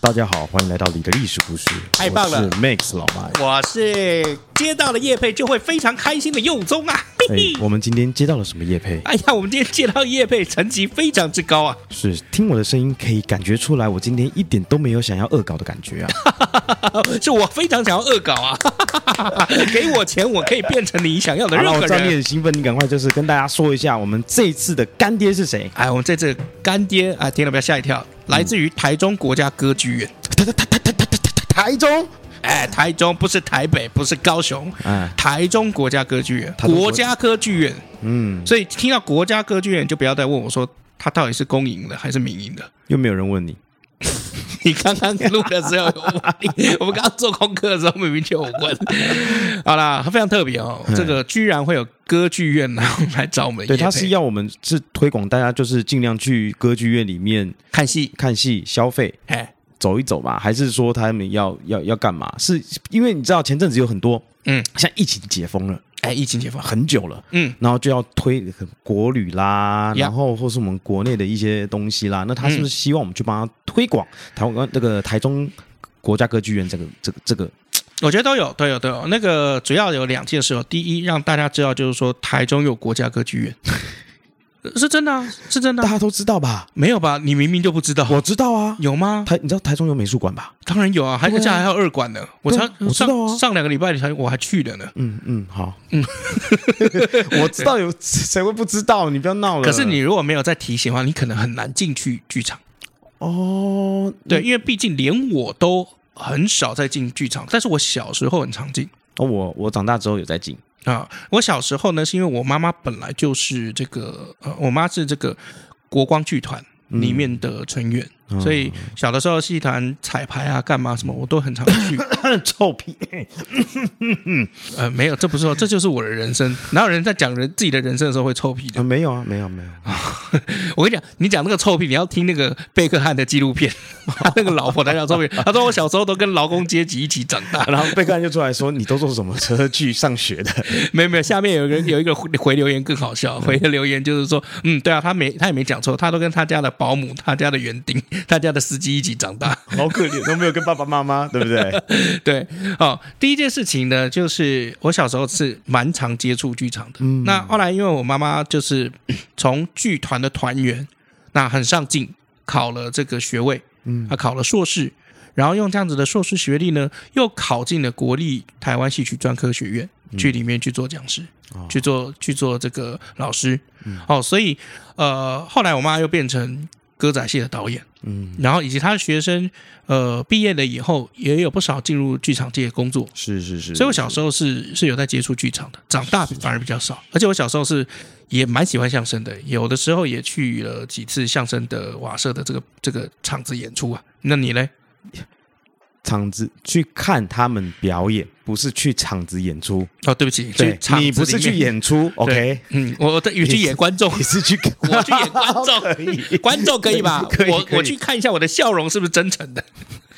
大家好，欢迎来到你的历史故事。太棒了，我是 Max 老麦，我是接到了叶配就会非常开心的佑宗啊。嘿嘿哎，我们今天接到了什么叶配？哎呀，我们今天接到叶配，层级非常之高啊。是，听我的声音可以感觉出来，我今天一点都没有想要恶搞的感觉啊。是我非常想要恶搞啊。给我钱，我可以变成你想要的任何人。你很兴奋，你赶快就是跟大家说一下，我们这一次的干爹是谁？哎，我们这次干爹啊，听了不要吓一跳。来自于台中国家歌剧院。台台台台台台台台台中。哎，台中不是台北，不是高雄，哎、台中国家歌剧院，国家歌剧院，嗯，所以听到国家歌剧院，就不要再问我说，它到底是公营的还是民营的，又没有人问你，你刚刚录的时候有问，我们刚刚做功课的时候明明就有问。好啦，非常特别哦，这个居然会有歌剧院然后来找我们。对，他是要我们是推广大家，就是尽量去歌剧院里面看戏、看戏、消费，哎，走一走嘛？还是说他们要要要干嘛？是因为你知道前阵子有很多，嗯，像疫情解封了。哎，疫情解放很久了，嗯，然后就要推国旅啦，然后或是我们国内的一些东西啦，那他是不是希望我们去帮他推广台湾这个台中国家歌剧院这个这个这个？我觉得都有都有都有。那个主要有两件事哦，第一让大家知道就是说台中有国家歌剧院。是真的啊，是真的，大家都知道吧？没有吧？你明明就不知道。我知道啊，有吗？台，你知道台中有美术馆吧？当然有啊，还而且还有二馆呢。我才我知道啊，上两个礼拜才我还去了呢。嗯嗯，好，嗯，我知道有谁会不知道？你不要闹了。可是你如果没有再提醒的话，你可能很难进去剧场。哦，对，因为毕竟连我都很少在进剧场，但是我小时候很常进。哦，我我长大之后有在进。啊，我小时候呢，是因为我妈妈本来就是这个，呃，我妈是这个国光剧团里面的成员。嗯所以小的时候戏团彩排啊，干嘛什么，我都很常去。臭屁！呃，没有，这不是说，这就是我的人生。哪有人在讲人自己的人生的时候会臭屁的？没有啊，没有，没有。我跟你讲，你讲那个臭屁，你要听那个贝克汉的纪录片，他 那个老婆才叫臭屁。他说我小时候都跟劳工阶级一起长大，然后贝克汉就出来说：“你都坐什么车去上学的？”没有没有，下面有一个有一个回留言更好笑，回的留言就是说：“嗯，对啊，他没他也没讲错，他都跟他家的保姆、他家的园丁。”他家的司机一起长大，好可怜，都没有跟爸爸妈妈，对不对？对，哦，第一件事情呢，就是我小时候是蛮常接触剧场的。嗯，那后来因为我妈妈就是 从剧团的团员，那很上进，考了这个学位，嗯，她考了硕士，然后用这样子的硕士学历呢，又考进了国立台湾戏曲专科学院，去里面去做讲师，嗯、去做去做这个老师。嗯、哦，所以呃，后来我妈又变成。歌仔戏的导演，嗯，然后以及他的学生，呃，毕业了以后也有不少进入剧场界工作，是是是，所以我小时候是是有在接触剧场的，长大反而比较少，而且我小时候是也蛮喜欢相声的，有的时候也去了几次相声的瓦舍的这个这个场子演出啊，那你嘞？场子去看他们表演，不是去场子演出哦。对不起，对，你不是去演出，OK？嗯，我我 去演观众，你是去，我去演观众，可以，观众可以吧？我我去看一下我的笑容是不是真诚的。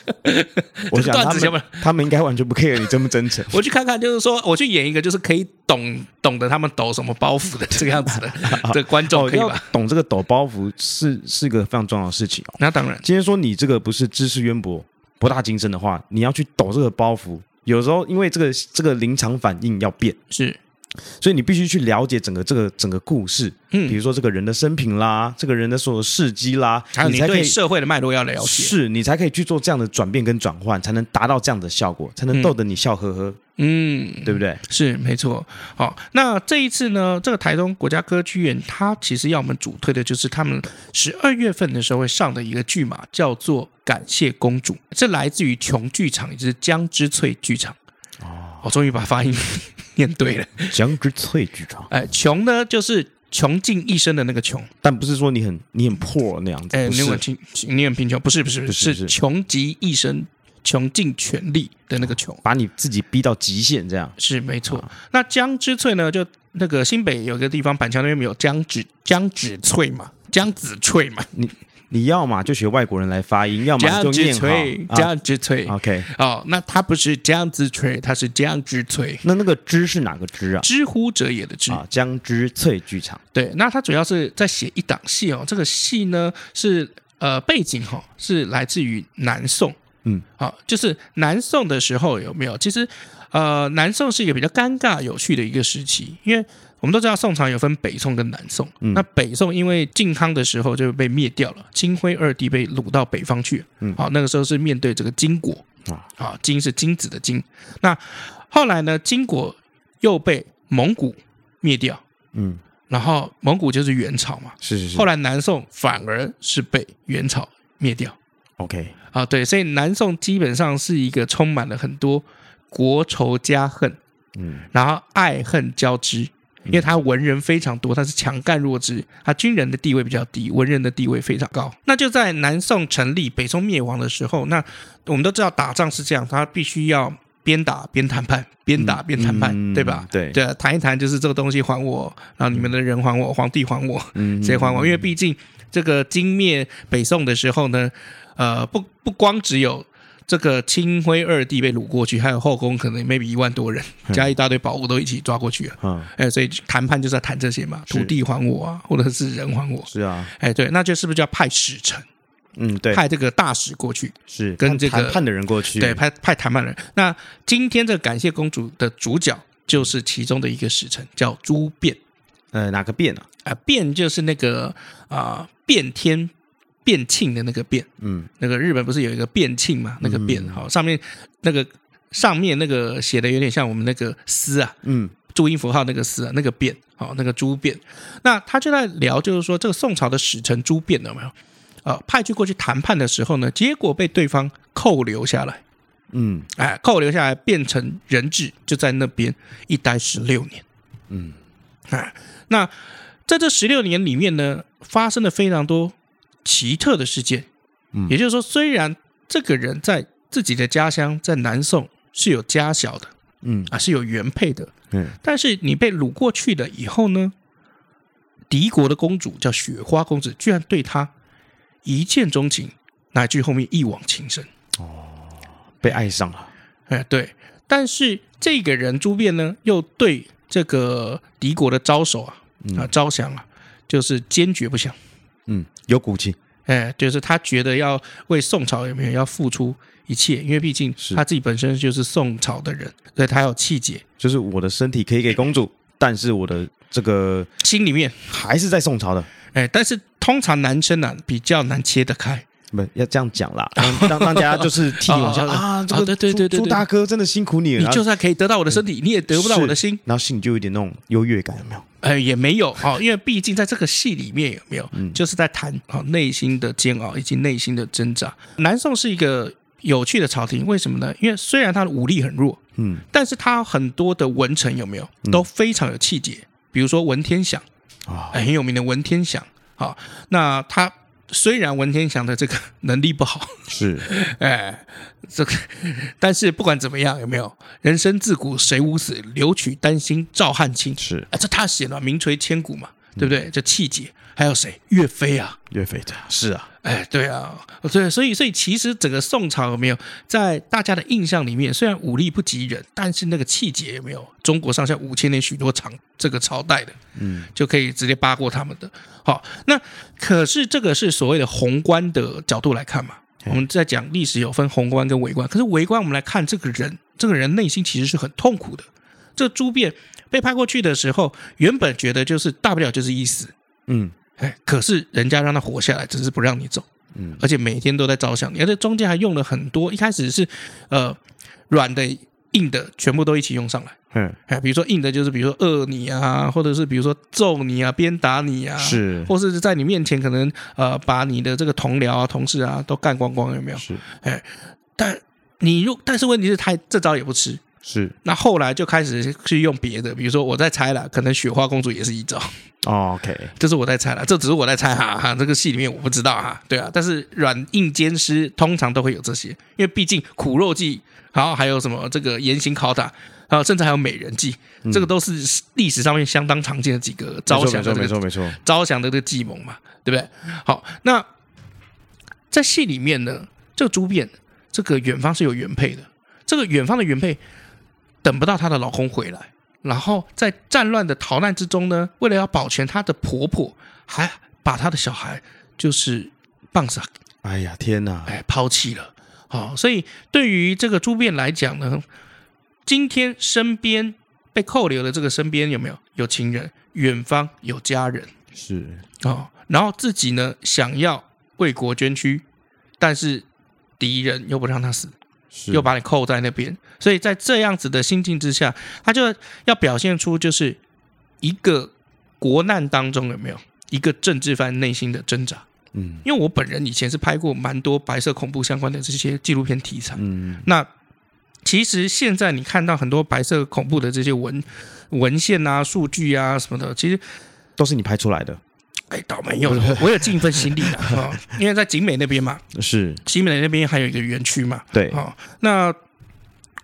我想他们他们应该完全不 care 你真不真诚。我去看看，就是说我去演一个就是可以懂懂得他们抖什么包袱的这个样子的这观众可以吧？懂这个抖包袱是是一个非常重要的事情哦。那当然，今天说你这个不是知识渊博。博大精深的话，你要去抖这个包袱，有时候因为这个这个临场反应要变，是，所以你必须去了解整个这个整个故事，嗯，比如说这个人的生平啦，这个人的所有事迹啦，还有你对社会的脉络要了解，是你才可以去做这样的转变跟转换，才能达到这样的效果，才能逗得你笑呵呵。嗯嗯，对不对？是没错。好，那这一次呢，这个台中国家歌剧院，它其实要我们主推的就是他们十二月份的时候会上的一个剧码，叫做《感谢公主》，这来自于琼剧场，也就是江之翠剧场。哦，我终于把发音念对了。江之翠剧场。哎，琼呢就是穷尽一生的那个穷，但不是说你很你很 poor 那样子。哎，你很贫，你很贫穷，不是不是不是，是穷极一生，穷尽全力的那个穷，把你自己逼到极限，这样是没错。那江之翠呢？就那个新北有个地方，板桥那边没有江子江子翠嘛？江子翠嘛？你。你要嘛就学外国人来发音，要么就念好。江之翠，OK。哦，那它不是江之翠，它是江之翠。那那个“之”是哪个“之”啊？知乎者也的“之”啊。江之翠剧场。对，那它主要是在写一档戏哦。这个戏呢是呃背景哈、哦、是来自于南宋。嗯，好、哦，就是南宋的时候有没有？其实呃，南宋是一个比较尴尬有趣的一个时期，因为。我们都知道宋朝有分北宋跟南宋，嗯、那北宋因为靖康的时候就被灭掉了，钦徽二帝被掳到北方去，嗯，好，那个时候是面对这个金国，啊，啊，金是金子的金，那后来呢，金国又被蒙古灭掉，嗯，然后蒙古就是元朝嘛，是是是，后来南宋反而是被元朝灭掉，OK，啊，对，所以南宋基本上是一个充满了很多国仇家恨，嗯，然后爱恨交织。因为他文人非常多，他是强干弱枝，他军人的地位比较低，文人的地位非常高。那就在南宋成立、北宋灭亡的时候，那我们都知道打仗是这样，他必须要边打边谈判，边打边谈判，嗯、对吧？对对，谈一谈就是这个东西还我，然后你们的人还我，皇帝还我，谁还我？因为毕竟这个金灭北宋的时候呢，呃，不不光只有。这个清辉二帝被掳过去，还有后宫可能 maybe 一万多人，加一大堆宝物都一起抓过去了。嗯，哎，所以谈判就是要谈这些嘛，土地还我啊，或者是人还我。是啊，哎，对，那就是不是就要派使臣？嗯，对，派这个大使过去，是跟这个谈判的人过去。对，派派谈判人。那今天这个感谢公主的主角就是其中的一个使臣，叫朱弁。呃，哪个弁呢？啊，弁就是那个啊，变天。弁庆的那个变，嗯，那个日本不是有一个变庆嘛？那个变，好，上面那个上面那个写的有点像我们那个丝啊，嗯，注音符号那个丝啊，那个变，好，那个朱变。那他就在聊，就是说这个宋朝的使臣朱变有没有？呃，派去过去谈判的时候呢，结果被对方扣留下来，嗯，哎，扣留下来变成人质，就在那边一待十六年，嗯，哎，那在这十六年里面呢，发生了非常多。奇特的事件，嗯，也就是说，虽然这个人在自己的家乡在南宋是有家小的，嗯。啊是有原配的，嗯，但是你被掳过去了以后呢，敌国的公主叫雪花公子，居然对他一见钟情，乃至后面一往情深，哦，被爱上了，哎对，但是这个人朱弁呢，又对这个敌国的招手啊啊招降啊，就是坚决不降。嗯，有骨气，哎，就是他觉得要为宋朝有没有要付出一切，因为毕竟他自己本身就是宋朝的人，所以他有气节。就是我的身体可以给公主，但是我的这个心里面还是在宋朝的。哎，但是通常男生呢、啊、比较难切得开。不要这样讲啦，让大家就是替你想 啊，这个对对对对，朱大哥真的辛苦你了。你就算可以得到我的身体，你也得不到我的心。然后心里就有点那种优越感，有没有？呃，也没有哦，因为毕竟在这个戏里面有没有，就是在谈哦内心的煎熬以及内心的挣扎。南宋是一个有趣的朝廷，为什么呢？因为虽然他的武力很弱，嗯，但是他很多的文臣有没有都非常有气节，比如说文天祥啊，很有名的文天祥啊，那他。虽然文天祥的这个能力不好，是，哎，这个，但是不管怎么样，有没有人生自古谁无死，留取丹心照汗青？是，哎，这他写了名垂千古嘛，对不对？这气节。还有谁？岳飞啊，岳飞的，是啊，哎，对啊，对，所以，所以其实整个宋朝有没有在大家的印象里面，虽然武力不及人，但是那个气节有没有？中国上下五千年许多长这个朝代的，嗯，就可以直接扒过他们的。好，那可是这个是所谓的宏观的角度来看嘛？我们在讲历史有分宏观跟微观，可是微观我们来看这个人，这个人内心其实是很痛苦的。这朱变被派过去的时候，原本觉得就是大不了就是一死，嗯。哎，可是人家让他活下来，只是不让你走，嗯，而且每天都在照相，而且中间还用了很多，一开始是呃软的、硬的，全部都一起用上来，嗯，哎，比如说硬的，就是比如说饿你啊，或者是比如说揍你啊、鞭打你啊，是，或是在你面前可能呃把你的这个同僚啊、同事啊都干光光，有没有？是，哎，但你如但是问题是他这招也不吃，是。那后来就开始去用别的，比如说我在猜了，可能雪花公主也是一招。哦、OK，这是我在猜了，这只是我在猜哈 哈。这个戏里面我不知道哈，对啊。但是软硬兼施通常都会有这些，因为毕竟苦肉计，然后还有什么这个严刑拷打，然后甚至还有美人计，嗯、这个都是历史上面相当常见的几个招降的、这个，没错没错没错，招降的这个计谋嘛，对不对？好，那在戏里面呢，这个朱变，这个远方是有原配的，这个远方的原配等不到她的老公回来。然后在战乱的逃难之中呢，为了要保全她的婆婆，还把她的小孩就是棒杀。哎呀，天哪！哎，抛弃了。好、哦，所以对于这个朱变来讲呢，今天身边被扣留的这个身边有没有有情人？远方有家人，是啊、哦。然后自己呢想要为国捐躯，但是敌人又不让他死。又把你扣在那边，所以在这样子的心境之下，他就要表现出就是一个国难当中有没有一个政治犯内心的挣扎。嗯，因为我本人以前是拍过蛮多白色恐怖相关的这些纪录片题材。嗯，那其实现在你看到很多白色恐怖的这些文文献啊、数据啊什么的，其实都是你拍出来的。哎，倒没有，我有尽一份心力的啊，因为在景美那边嘛，是。景美那边还有一个园区嘛，对，好，那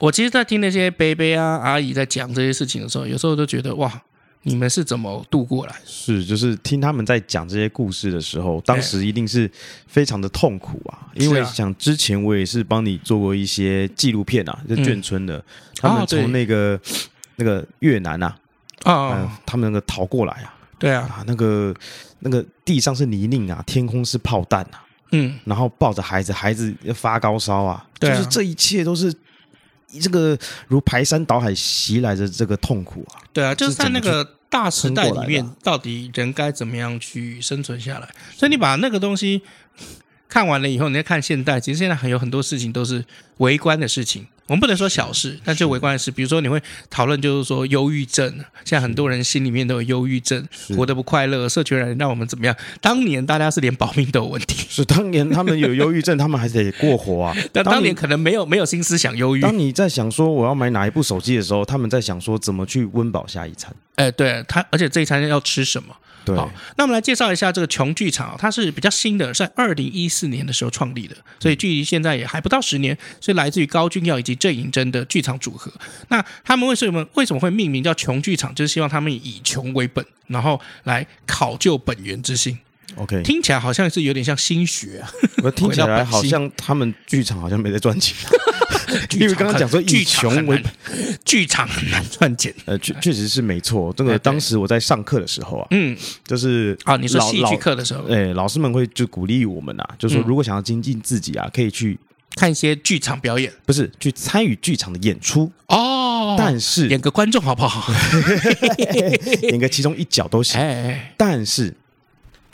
我其实，在听那些伯伯啊、阿姨在讲这些事情的时候，有时候都觉得哇，你们是怎么度过来？是，就是听他们在讲这些故事的时候，当时一定是非常的痛苦啊，因为想之前我也是帮你做过一些纪录片啊，就眷村的，他们从那个那个越南啊，啊，他们那个逃过来啊。对啊，啊，那个那个地上是泥泞啊，天空是炮弹啊，嗯，然后抱着孩子，孩子要发高烧啊，对啊，就是这一切都是这个如排山倒海袭来的这个痛苦啊。对啊，就是在那个大时代里面，到底人该怎么样去生存下来？所以你把那个东西看完了以后，你再看现代，其实现在还有很多事情都是围观的事情。我们不能说小事，但就微观的事，比如说你会讨论，就是说忧郁症，现在很多人心里面都有忧郁症，活得不快乐，社群人让我们怎么样？当年大家是连保命都有问题，是当年他们有忧郁症，他们还是得过活啊。但当年可能没有没有心思想忧郁。当你在想说我要买哪一部手机的时候，他们在想说怎么去温饱下一餐。哎，对他，而且这一餐要吃什么？对，好，那我们来介绍一下这个琼剧场，它是比较新的，在二零一四年的时候创立的，所以距离现在也还不到十年，所以来自于高俊耀以及郑银珍的剧场组合。那他们为什么为什么会命名叫琼剧场？就是希望他们以穷为本，然后来考究本源之心。OK，听起来好像是有点像心学啊，我 听起来好像他们剧场好像没在赚钱，因为刚刚讲说以穷为，剧场很难赚钱。呃，确确实是没错。这个当时我在上课的时候啊，嗯，就是啊，你说戏剧课的时候，哎，老师们会就鼓励我们啊，就说如果想要精进自己啊，可以去看一些剧场表演，不是去参与剧场的演出哦。但是演个观众好不好？演个其中一角都行。但是。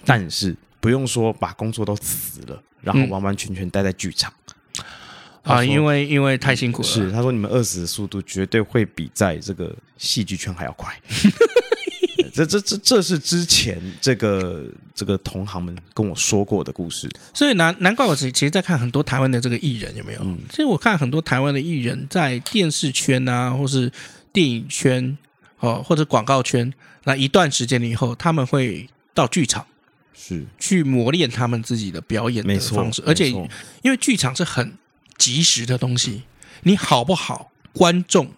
但是不用说把工作都辞了，然后完完全全待在剧场、嗯、啊，因为因为太辛苦了。是，他说你们饿死的速度绝对会比在这个戏剧圈还要快。这这这这是之前这个这个同行们跟我说过的故事，所以难难怪我其其实在看很多台湾的这个艺人有没有？嗯、其实我看很多台湾的艺人，在电视圈啊，或是电影圈哦，或者广告圈，那一段时间以后，他们会到剧场。是。去磨练他们自己的表演的方式，而且因为剧场是很及时的东西，你好不好，观众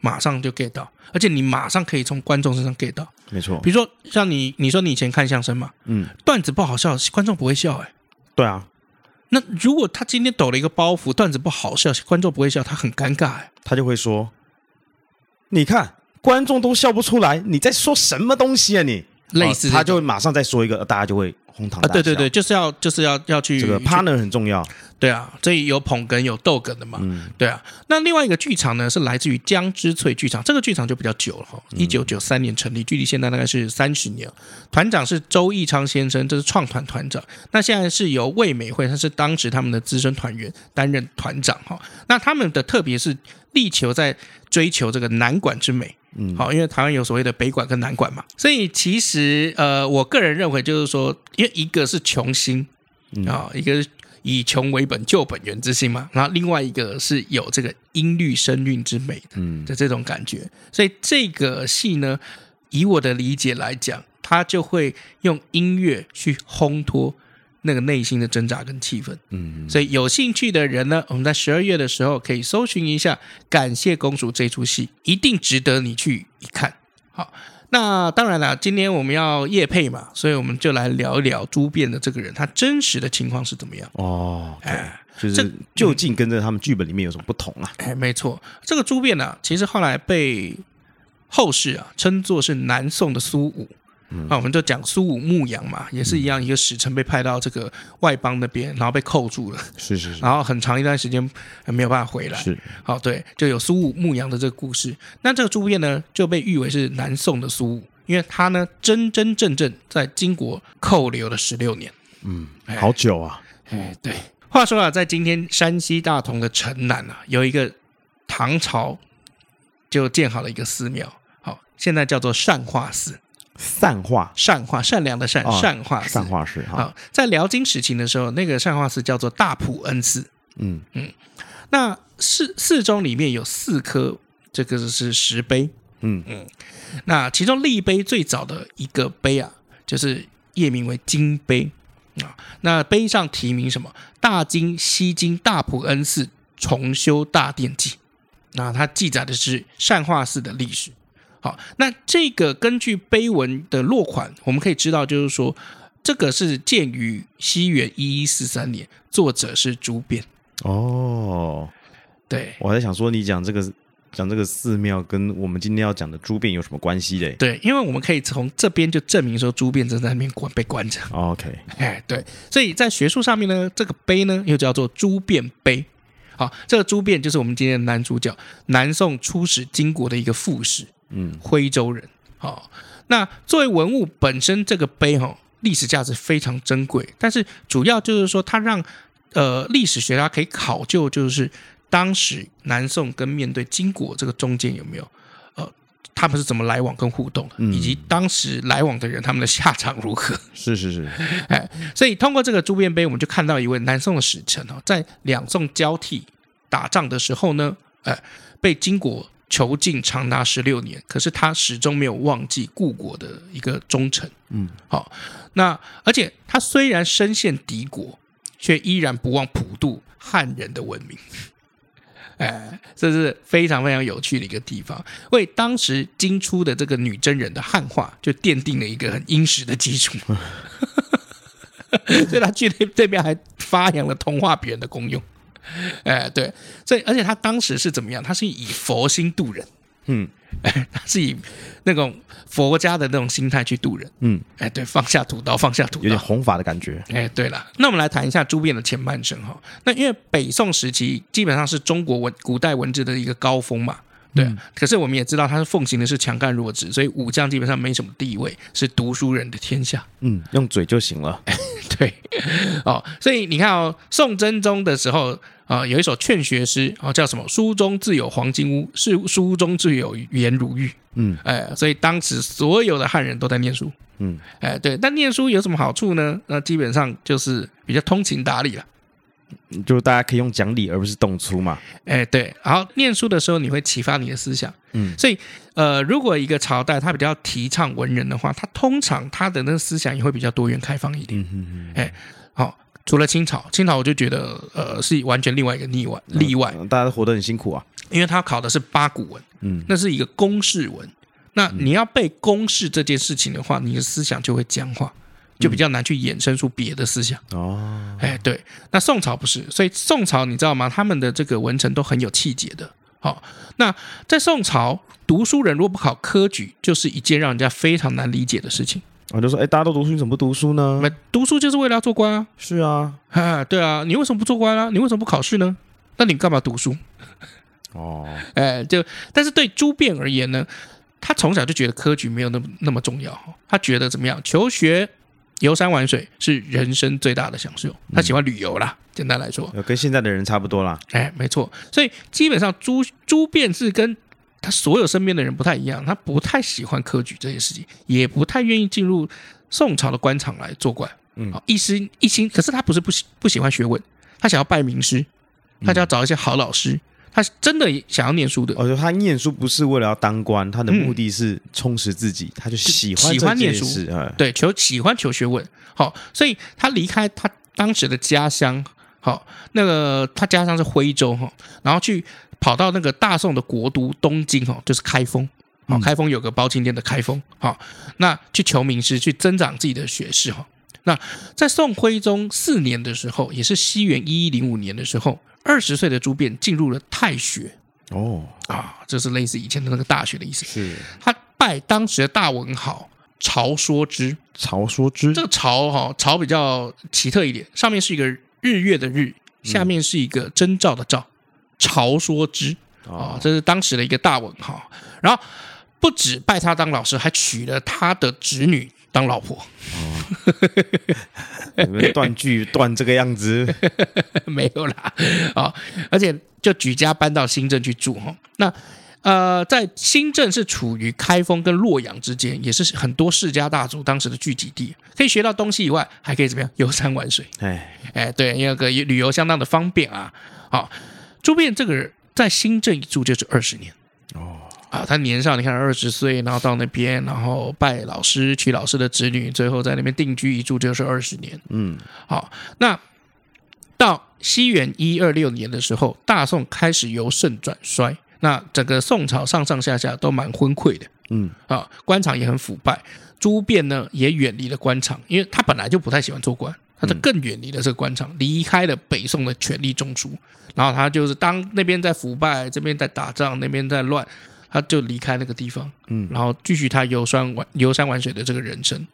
马上就 get 到，而且你马上可以从观众身上 get 到，没错。比如说像你，你说你以前看相声嘛，嗯，段子不好笑，观众不会笑，哎，对啊。那如果他今天抖了一个包袱，段子不好笑，观众不会笑，他很尴尬，哎，他就会说：“你看，观众都笑不出来，你在说什么东西啊你？”类似，他就马上再说一个，大家就会哄堂大笑。对对对，就是要就是要要去这个 partner 很重要。对啊，这里有捧哏有逗哏的嘛。嗯，对啊。那另外一个剧场呢，是来自于江之翠剧场，这个剧场就比较久了哈，一九九三年成立，距离现在大概是三十年。团长是周义昌先生，这是创团团长。那现在是由魏美惠，他是当时他们的资深团员担任团长哈。那他们的特别是力求在追求这个南管之美。嗯，好，因为台湾有所谓的北管跟南管嘛，所以其实呃，我个人认为就是说，因为一个是穷心啊，一个以穷为本，救本源之心嘛。然后另外一个是有这个音律声韵之美的，嗯，的这种感觉。所以这个戏呢，以我的理解来讲，它就会用音乐去烘托那个内心的挣扎跟气氛。嗯，所以有兴趣的人呢，我们在十二月的时候可以搜寻一下《感谢公主》这出戏，一定值得你去一看。好。那当然了，今天我们要夜配嘛，所以我们就来聊一聊朱变的这个人，他真实的情况是怎么样？哦，哎，就是究竟跟着他们剧本里面有什么不同啊？哎，没错，这个朱变呢、啊，其实后来被后世啊称作是南宋的苏武。嗯、那我们就讲苏武牧羊嘛，也是一样，一个使臣被派到这个外邦那边，然后被扣住了，是是是，然后很长一段时间没有办法回来，是，好对，就有苏武牧羊的这个故事。那这个朱变呢，就被誉为是南宋的苏武，因为他呢真真正正在金国扣留了十六年，嗯，好久啊，哎，对。话说啊，在今天山西大同的城南啊，有一个唐朝就建好了一个寺庙，好，现在叫做善化寺。善化，善化，善良的善，哦、善化寺，善化寺。好，在辽金时期的时候，那个善化寺叫做大普恩寺。嗯嗯，那寺寺中里面有四颗，这个是石碑。嗯嗯，那其中立碑最早的一个碑啊，就是夜名为金碑啊。那碑上题名什么？大金西金大普恩寺重修大殿记。那它记载的是善化寺的历史。好，那这个根据碑文的落款，我们可以知道，就是说，这个是建于西元一一四三年，作者是朱变。哦，对，我还在想说，你讲这个讲这个寺庙跟我们今天要讲的朱变有什么关系嘞？对，因为我们可以从这边就证明说，朱变正在那边关被关着。OK，哎，对，所以在学术上面呢，这个碑呢又叫做朱变碑。好，这个朱变就是我们今天的男主角，南宋出使金国的一个副使。嗯，徽州人，好，那作为文物本身，这个碑哈，历史价值非常珍贵。但是主要就是说，它让呃历史学家可以考究，就是当时南宋跟面对金国这个中间有没有呃，他们是怎么来往跟互动的，以及当时来往的人他们的下场如何？是是是，哎，所以通过这个朱变碑，我们就看到一位南宋的使臣哦，在两宋交替打仗的时候呢，哎，被金国。囚禁长达十六年，可是他始终没有忘记故国的一个忠诚。嗯，好，那而且他虽然身陷敌国，却依然不忘普渡汉人的文明。哎，这是非常非常有趣的一个地方，为当时金初的这个女真人的汉化就奠定了一个很殷实的基础。所以他去那这边还发扬了同化别人的功用。哎，对，所以而且他当时是怎么样？他是以佛心度人，嗯，哎，他是以那种佛家的那种心态去度人，嗯，哎，对，放下屠刀，放下屠刀，有点弘法的感觉。哎，对了，那我们来谈一下朱辩的前半生哈。那因为北宋时期基本上是中国文古代文字的一个高峰嘛，对。嗯、可是我们也知道，他是奉行的是强干弱枝，所以武将基本上没什么地位，是读书人的天下。嗯，用嘴就行了。对，哦，所以你看哦，宋真宗的时候。啊，有一首劝学诗啊，叫什么？书中自有黄金屋，是书中自有颜如玉。嗯，哎，所以当时所有的汉人都在念书。嗯，哎，对，但念书有什么好处呢？那基本上就是比较通情达理了，就大家可以用讲理而不是动粗嘛。哎，对，然后念书的时候你会启发你的思想。嗯，所以呃，如果一个朝代它比较提倡文人的话，它通常它的那个思想也会比较多元开放一点。嗯嗯嗯，哎，好。除了清朝，清朝我就觉得，呃，是完全另外一个例外。例外，大家都活得很辛苦啊，因为他考的是八股文，嗯，那是一个公式文。那你要背公式这件事情的话，你的思想就会僵化，就比较难去衍生出别的思想。哦，哎，对。那宋朝不是，所以宋朝你知道吗？他们的这个文臣都很有气节的。好，那在宋朝，读书人如果不考科举，就是一件让人家非常难理解的事情。我就说，哎，大家都读书，你怎么不读书呢？没读书就是为了要做官啊！是啊，哈，对啊，你为什么不做官啊？你为什么不考试呢？那你干嘛读书？哦，哎，就但是对朱变而言呢，他从小就觉得科举没有那么那么重要，他觉得怎么样？求学、游山玩水是人生最大的享受。他喜欢旅游啦，嗯、简单来说，跟现在的人差不多啦。哎，没错，所以基本上朱朱变是跟。他所有身边的人不太一样，他不太喜欢科举这些事情，也不太愿意进入宋朝的官场来做官。嗯，一心一心，可是他不是不喜不喜欢学问，他想要拜名师，他就要找一些好老师。他真的想要念书的，哦，他念书不是为了要当官，他的目的是充实自己，他就喜欢喜欢念书，对，求喜欢求学问。好，所以他离开他当时的家乡，好，那个他家乡是徽州哈，然后去跑到那个大宋的国都东京哈，就是开封，好，开封有个包青天的开封，好，那去求名师，去增长自己的学识哈。那在宋徽宗四年的时候，也是西元一一零五年的时候。二十岁的朱变进入了太学哦啊，这是类似以前的那个大学的意思。是他拜当时的大文豪曹说之。曹说之这个曹哈曹比较奇特一点，上面是一个日月的日，下面是一个征兆的兆。曹说之啊，这是当时的一个大文豪。然后不止拜他当老师，还娶了他的侄女当老婆。你们断句断这个样子，没有啦啊、哦！而且就举家搬到新镇去住哈。那呃，在新镇是处于开封跟洛阳之间，也是很多世家大族当时的聚集地，可以学到东西以外，还可以怎么样游山玩水？哎哎，对，因为个旅游相当的方便啊。好、哦，朱变这个人在新镇一住就是二十年哦。啊，他年少，你看二十岁，然后到那边，然后拜老师，娶老师的侄女，最后在那边定居一住就是二十年。嗯，好，那到西元一二六年的时候，大宋开始由盛转衰，那整个宋朝上上下下都蛮昏聩的。嗯，啊，官场也很腐败，朱变呢也远离了官场，因为他本来就不太喜欢做官，他就更远离了这个官场，离开了北宋的权力中枢，然后他就是当那边在腐败，这边在打仗，那边在乱。他就离开那个地方，嗯，然后继续他游山玩游山玩水的这个人生。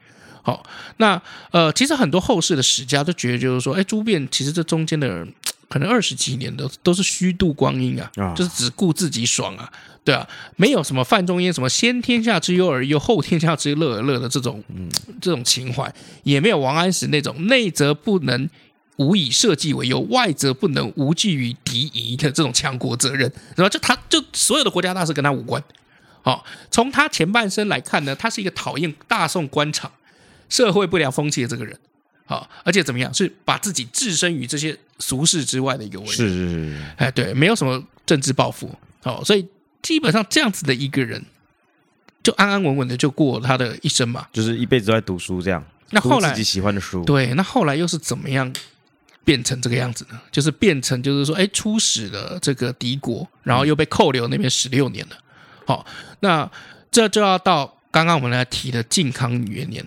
好，那呃，其实很多后世的史家都觉得，就是说，哎，朱变其实这中间的人 可能二十几年都都是虚度光阴啊，啊就是只顾自己爽啊，对啊，没有什么范仲淹什么先天下之忧而忧，后天下之乐而乐的这种，嗯，这种情怀，也没有王安石那种内则不能。无以社稷为忧，外则不能无惧于敌夷的这种强国责任，然后就他就所有的国家大事跟他无关。好，从他前半生来看呢，他是一个讨厌大宋官场、社会不良风气的这个人。好，而且怎么样，是把自己置身于这些俗世之外的一个人。是是是，哎，对，没有什么政治抱负。好，所以基本上这样子的一个人，就安安稳稳的就过他的一生嘛，就是一辈子都在读书这样。那后来自己喜欢的书，对，那后来又是怎么样？变成这个样子呢？就是变成，就是说，哎，出使了这个敌国，然后又被扣留那边十六年了。好，那这就要到刚刚我们来提的靖康元年。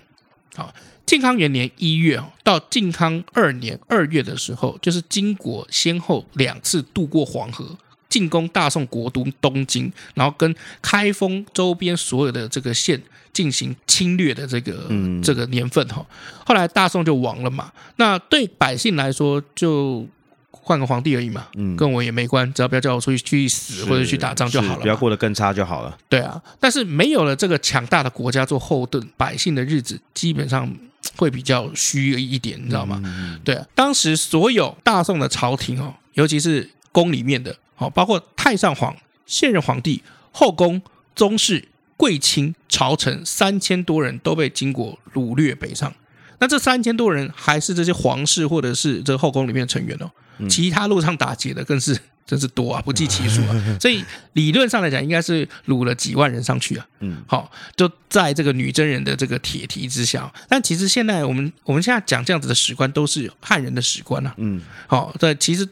好，靖康元年一月到靖康二年二月的时候，就是金国先后两次渡过黄河，进攻大宋国都东京，然后跟开封周边所有的这个县。进行侵略的这个、嗯、这个年份哈，后来大宋就亡了嘛。那对百姓来说，就换个皇帝而已嘛，嗯，跟我也没关，只要不要叫我出去去死或者去打仗就好了，不要过得更差就好了。对啊，但是没有了这个强大的国家做后盾，百姓的日子基本上会比较虚一点，你知道吗？嗯、对啊，当时所有大宋的朝廷哦，尤其是宫里面的哦，包括太上皇、现任皇帝、后宫、宗室。贵亲朝臣三千多人都被金国掳掠北上，那这三千多人还是这些皇室或者是这后宫里面的成员哦，其他路上打劫的更是真是多啊，不计其数啊。所以理论上来讲，应该是掳了几万人上去啊。嗯，好，就在这个女真人的这个铁蹄之下。但其实现在我们我们现在讲这样子的史官，都是汉人的史官啊。嗯，好，这，其实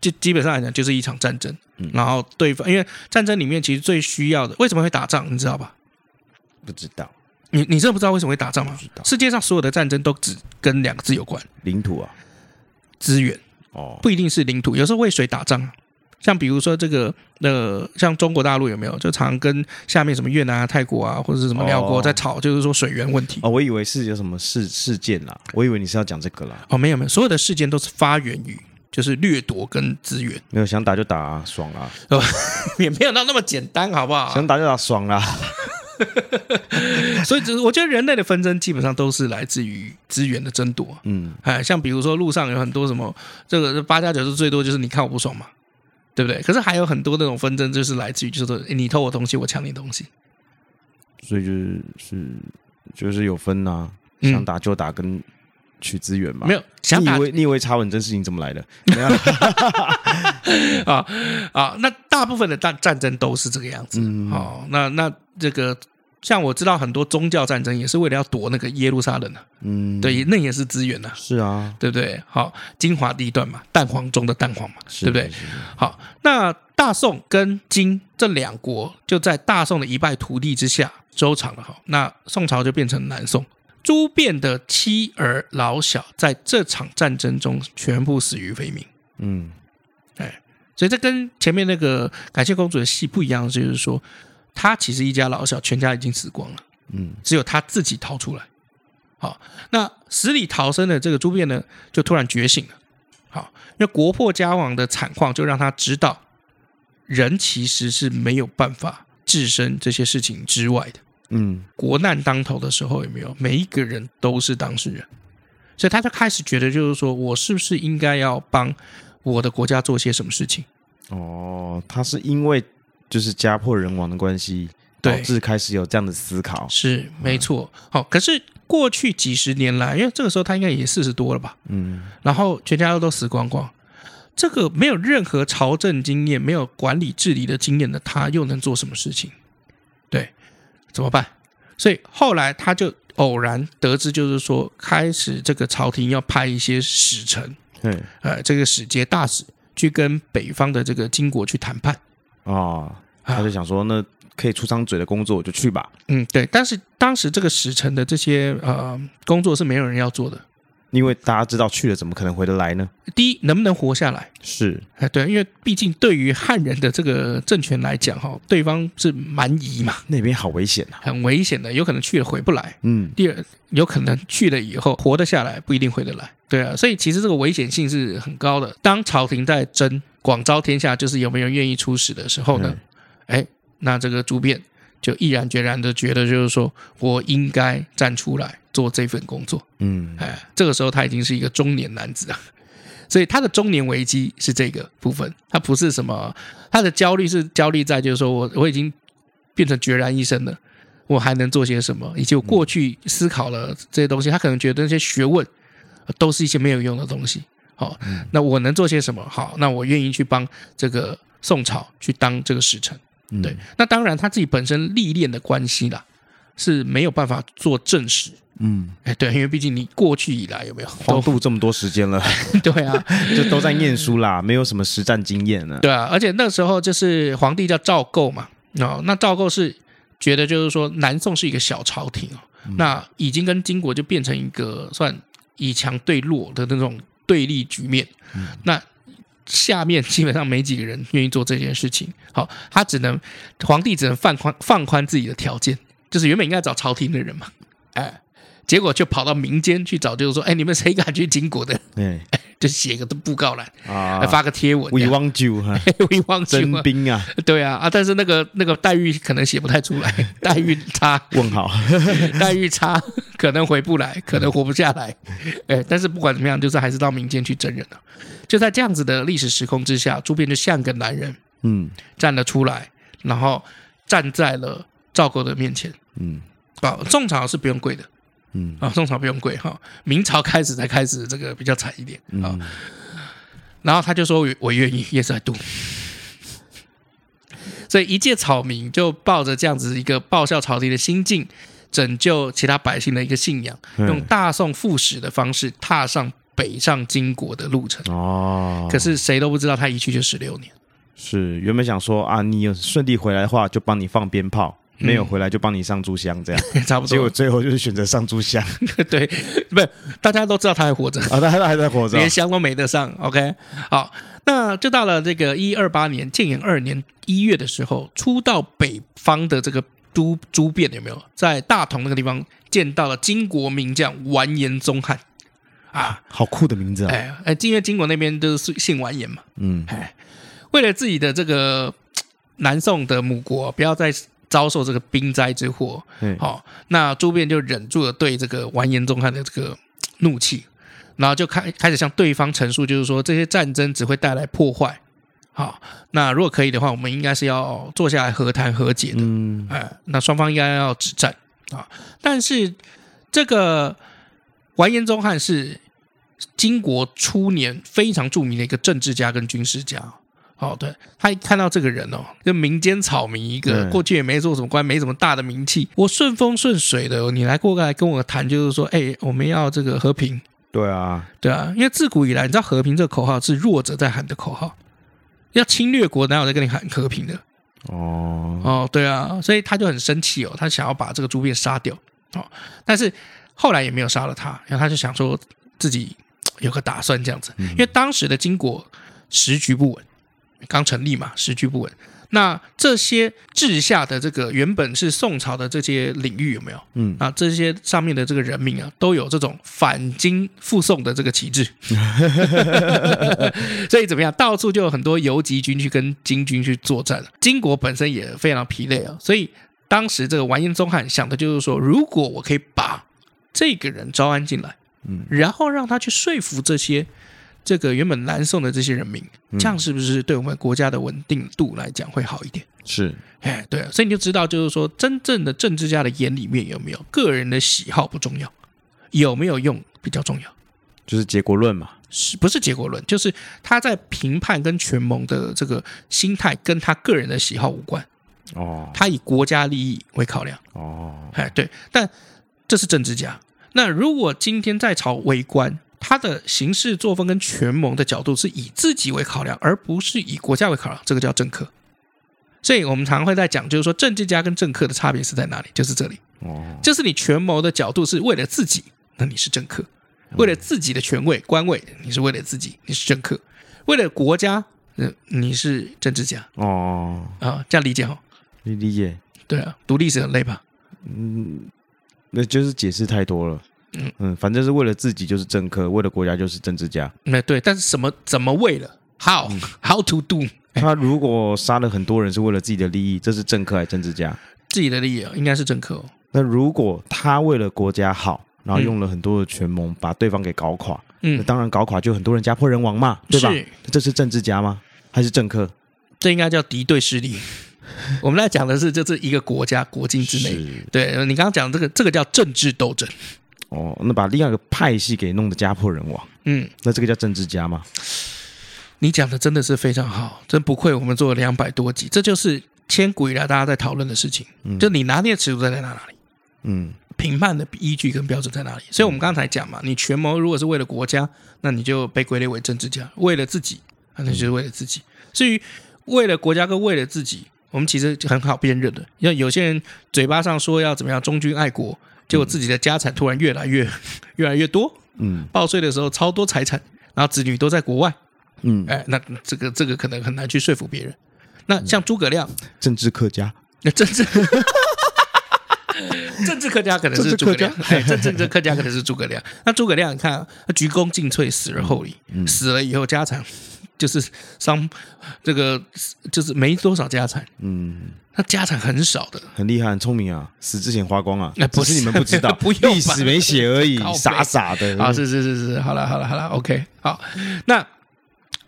就基本上来讲，就是一场战争。然后对方，因为战争里面其实最需要的，为什么会打仗？你知道吧？不知道。你你真的不知道为什么会打仗吗？世界上所有的战争都只跟两个字有关：领土啊，资源。哦，不一定是领土，有时候为谁打仗？像比如说这个，呃，像中国大陆有没有？就常跟下面什么越南啊、泰国啊，或者是什么寮国在吵，就是说水源问题。哦，我以为是有什么事事件啦，我以为你是要讲这个啦。哦，没有没有，所有的事件都是发源于。就是掠夺跟资源，没有想打就打啊，爽啊，也没有到那么简单，好不好？想打就打，爽啦。所以，只是我觉得人类的纷争基本上都是来自于资源的争夺。嗯，哎，像比如说路上有很多什么，这个八加九是最多，就是你看我不爽嘛，对不对？可是还有很多那种纷争，就是来自于就是你偷我东西，我抢你东西。所以就是是就是有分呐、啊，想打就打跟。取资源嘛。没有，想打你以为你以为查稳这事情怎么来的？啊啊，那大部分的战战争都是这个样子。嗯，好，那那这个。像我知道很多宗教战争也是为了要夺那个耶路撒冷啊，嗯，对，那也是资源呐，是啊，对不对？好，精华地段嘛，蛋黄中的蛋黄嘛，是对不对？好，那大宋跟金这两国就在大宋的一败涂地之下收场了哈，那宋朝就变成南宋，朱变的妻儿老小在这场战争中全部死于非命，嗯，哎，所以这跟前面那个感谢公主的戏不一样，就是说。他其实一家老小全家已经死光了，嗯，只有他自己逃出来。好，那死里逃生的这个朱变呢，就突然觉醒了。好，因为国破家亡的惨况，就让他知道，人其实是没有办法置身这些事情之外的。嗯，国难当头的时候，有没有每一个人都是当事人？所以他就开始觉得，就是说我是不是应该要帮我的国家做些什么事情？哦，他是因为。就是家破人亡的关系，导致开始有这样的思考。是没错。好，可是过去几十年来，因为这个时候他应该也四十多了吧？嗯。然后全家都死光光，这个没有任何朝政经验、没有管理治理的经验的他，又能做什么事情？对，怎么办？所以后来他就偶然得知，就是说，开始这个朝廷要派一些使臣，嗯，呃，这个使节大使去跟北方的这个金国去谈判。哦。他就想说，那可以出张嘴的工作我就去吧。嗯，对。但是当时这个使臣的这些呃工作是没有人要做的，因为大家知道去了怎么可能回得来呢？第一，能不能活下来？是，哎，对，因为毕竟对于汉人的这个政权来讲，哈，对方是蛮夷嘛，那边好危险啊，很危险的，有可能去了回不来。嗯。第二，有可能去了以后活得下来，不一定回得来。对啊，所以其实这个危险性是很高的。当朝廷在争广招天下，就是有没有愿意出使的时候呢？嗯哎，那这个朱变就毅然决然的觉得，就是说我应该站出来做这份工作。嗯，哎，这个时候他已经是一个中年男子了，所以他的中年危机是这个部分，他不是什么，他的焦虑是焦虑在就是说我我已经变成决然一生了，我还能做些什么？以及我过去思考了这些东西，他可能觉得那些学问都是一些没有用的东西。好，那我能做些什么？好，那我愿意去帮这个宋朝去当这个使臣。对，那当然他自己本身历练的关系啦，是没有办法做证实。嗯，哎，对，因为毕竟你过去以来有没有 都度这么多时间了？对啊，就都在念书啦，没有什么实战经验呢。对啊，而且那时候就是皇帝叫赵构嘛，哦，那赵构是觉得就是说南宋是一个小朝廷哦，嗯、那已经跟金国就变成一个算以强对弱的那种对立局面。嗯、那下面基本上没几个人愿意做这件事情，好，他只能皇帝只能放宽放宽自己的条件，就是原本应该找朝廷的人嘛，哎，结果就跑到民间去找，就是说，哎，你们谁敢去金国的？哎，就写个布告栏啊，发个贴文，We want you，We want you，征兵啊，对啊啊，但是那个那个待遇可能写不太出来，待遇差，问号，待遇差，可能回不来，可能活不下来，哎，但是不管怎么样，就是还是到民间去征人了。就在这样子的历史时空之下，朱变就像个男人，嗯，站了出来，然后站在了赵构的面前，嗯，啊，宋朝是不用跪的，嗯，啊，宋朝不用跪哈，明朝开始才开始这个比较惨一点啊，然后他就说我：“我愿意，Yes I do。”所以一介草民就抱着这样子一个报效朝廷的心境，拯救其他百姓的一个信仰，用大宋复始的方式踏上。北上金国的路程哦，可是谁都不知道他一去就十六年。是原本想说啊，你有顺利回来的话，就帮你放鞭炮；嗯、没有回来，就帮你上炷香，这样 差不多。结果最后就是选择上炷香。对，不是大家都知道他还活着啊，他还还在活着，连香都没得上。OK，好，那就到了这个一二八年建炎二年一月的时候，初到北方的这个都诸变有没有在大同那个地方见到了金国名将完颜宗翰？啊，好酷的名字啊！哎哎，因为金国那边都是姓完颜嘛，嗯，哎，为了自己的这个南宋的母国不要再遭受这个兵灾之祸，好、嗯哦，那朱辩就忍住了对这个完颜宗翰的这个怒气，然后就开开始向对方陈述，就是说这些战争只会带来破坏，好、哦，那如果可以的话，我们应该是要坐下来和谈和解的，嗯，哎，那双方应该要止战啊，但是这个。完颜宗翰是金国初年非常著名的一个政治家跟军事家。哦，对，他一看到这个人哦，就民间草民一个，过去也没做什么官，没什么大的名气，我顺风顺水的，你来过来跟我谈，就是说，哎，我们要这个和平。对啊，对啊，因为自古以来，你知道和平这个口号是弱者在喊的口号，要侵略国哪有在跟你喊和平的？哦哦，对啊，所以他就很生气哦，他想要把这个朱变杀掉哦，但是后来也没有杀了他，然后他就想说自己有个打算这样子，因为当时的金国时局不稳。刚成立嘛，时局不稳。那这些治下的这个原本是宋朝的这些领域有没有？嗯，啊，这些上面的这个人民啊，都有这种反金复宋的这个旗帜。所以怎么样？到处就有很多游击军去跟金军去作战了。金国本身也非常疲累啊。所以当时这个完颜宗翰想的就是说，如果我可以把这个人招安进来，嗯，然后让他去说服这些。这个原本南宋的这些人民，这样是不是对我们国家的稳定度来讲会好一点？是，哎，对啊，所以你就知道，就是说，真正的政治家的眼里面有没有个人的喜好不重要，有没有用比较重要，就是结果论嘛？是不是结果论？就是他在评判跟权谋的这个心态，跟他个人的喜好无关哦，他以国家利益为考量哦，哎，对，但这是政治家。那如果今天在朝为官？他的行事作风跟权谋的角度是以自己为考量，而不是以国家为考量，这个叫政客。所以我们常常会在讲，就是说政治家跟政客的差别是在哪里？就是这里，哦，就是你权谋的角度是为了自己，那你是政客；为了自己的权位官位，你是为了自己，你是政客；为了国家，嗯，你是政治家。哦，啊，这样理解哈？你理解？对啊，读历史很累吧？嗯，那就是解释太多了。嗯嗯，反正是为了自己就是政客，为了国家就是政治家。那对，但是什么怎么为了？How how to do？他如果杀了很多人是为了自己的利益，这是政客还是政治家？自己的利益啊，应该是政客哦。那如果他为了国家好，然后用了很多的权谋把对方给搞垮，嗯，那当然搞垮就很多人家破人亡嘛，对吧？是，这是政治家吗？还是政客？这应该叫敌对势力。我们来讲的是，这是一个国家国境之内。对，你刚刚讲的这个，这个叫政治斗争。哦，那把另外一个派系给弄得家破人亡，嗯，那这个叫政治家吗？你讲的真的是非常好，真不愧我们做了两百多集，这就是千古以来大家在讨论的事情。嗯，就你拿捏的尺度在在哪里？嗯，评判的依据跟标准在哪里？所以我们刚才讲嘛，你权谋如果是为了国家，那你就被归类为政治家；为了自己，那就是为了自己。至于为了国家跟为了自己，我们其实就很好辨认的。像有些人嘴巴上说要怎么样忠君爱国。结果自己的家产突然越来越越来越多，嗯，报税的时候超多财产，然后子女都在国外，嗯，哎，那这个这个可能很难去说服别人。那像诸葛亮，政治客家，那政治，政治客家可能是诸葛亮，政治的客家可能是诸葛亮。那诸葛亮，你看，他鞠躬尽瘁，死而后已，死了以后家产就是商，这个就是没多少家产，嗯。他家产很少的，很厉害，很聪明啊！死之前花光啊，那不是你们不知道，不用历史没写而已，傻傻的啊！是是是是，好了好了好了，OK，好。那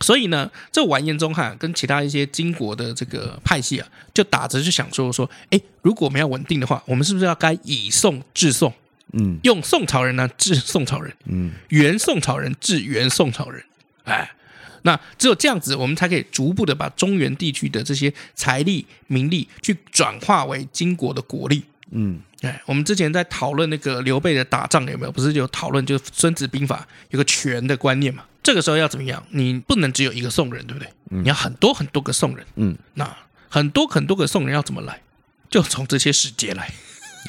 所以呢，这完颜宗翰跟其他一些金国的这个派系啊，就打着就想说说，哎，如果我们要稳定的话，我们是不是要该以宋治宋？嗯，用宋朝人呢治宋朝人，嗯，原宋朝人治原宋朝人，哎。那只有这样子，我们才可以逐步的把中原地区的这些财力、民力去转化为金国的国力。嗯，哎，我们之前在讨论那个刘备的打仗有没有？不是有讨论就是《孙子兵法》有个权的观念嘛？这个时候要怎么样？你不能只有一个宋人，对不对？你要很多很多个宋人。嗯，那很多很多个宋人要怎么来？就从这些使节来。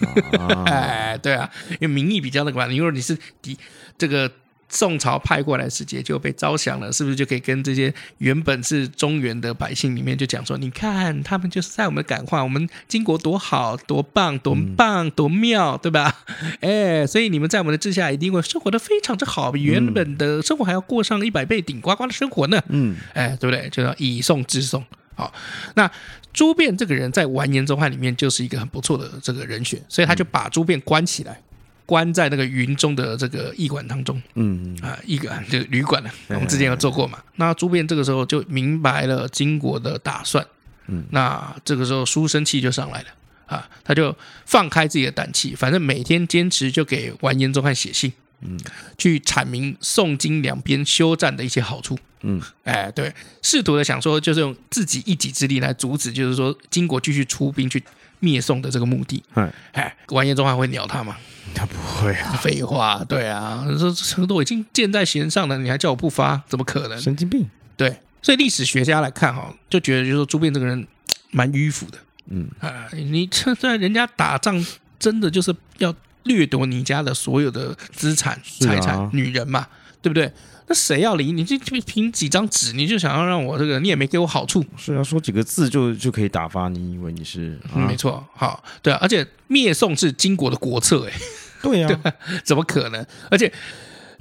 哎，对啊，因为名义比较那个嘛。如果你是敌这个。宋朝派过来使节就被招降了，是不是就可以跟这些原本是中原的百姓里面就讲说，你看他们就是在我们的感化，我们金国多好多棒多棒多妙，对吧？哎，所以你们在我们的治下一定会生活的非常之好，比原本的生活还要过上一百倍顶呱呱的生活呢。嗯，哎，对不对？就要以宋治宋。好，那朱变这个人在完颜宗翰里面就是一个很不错的这个人选，所以他就把朱变关起来。关在那个云中的这个驿馆当中，嗯。啊，驿馆就旅馆了。我们之前有做过嘛？那朱辩这个时候就明白了金国的打算，嗯，那这个时候书生气就上来了。啊，他就放开自己的胆气，反正每天坚持就给完颜宗翰写信，嗯，去阐明宋金两边休战的一些好处，嗯，哎，对，试图的想说，就是用自己一己之力来阻止，就是说金国继续出兵去灭宋的这个目的。哎，哎，完颜宗翰会鸟他吗？他不会啊，废话，对啊，说这都已经箭在弦上了，你还叫我不发，怎么可能？神经病。对，所以历史学家来看哈，就觉得就是说朱变这个人蛮迂腐的。嗯啊，你这在人家打仗，真的就是要掠夺你家的所有的资产财产，啊、女人嘛，对不对？那谁要理你？就凭几张纸，你就想要让我这个，你也没给我好处。是啊，说几个字就就可以打发你？以为你是？啊、没错，好，对啊，而且灭宋是金国的国策，哎，对 呀、啊，怎么可能？而且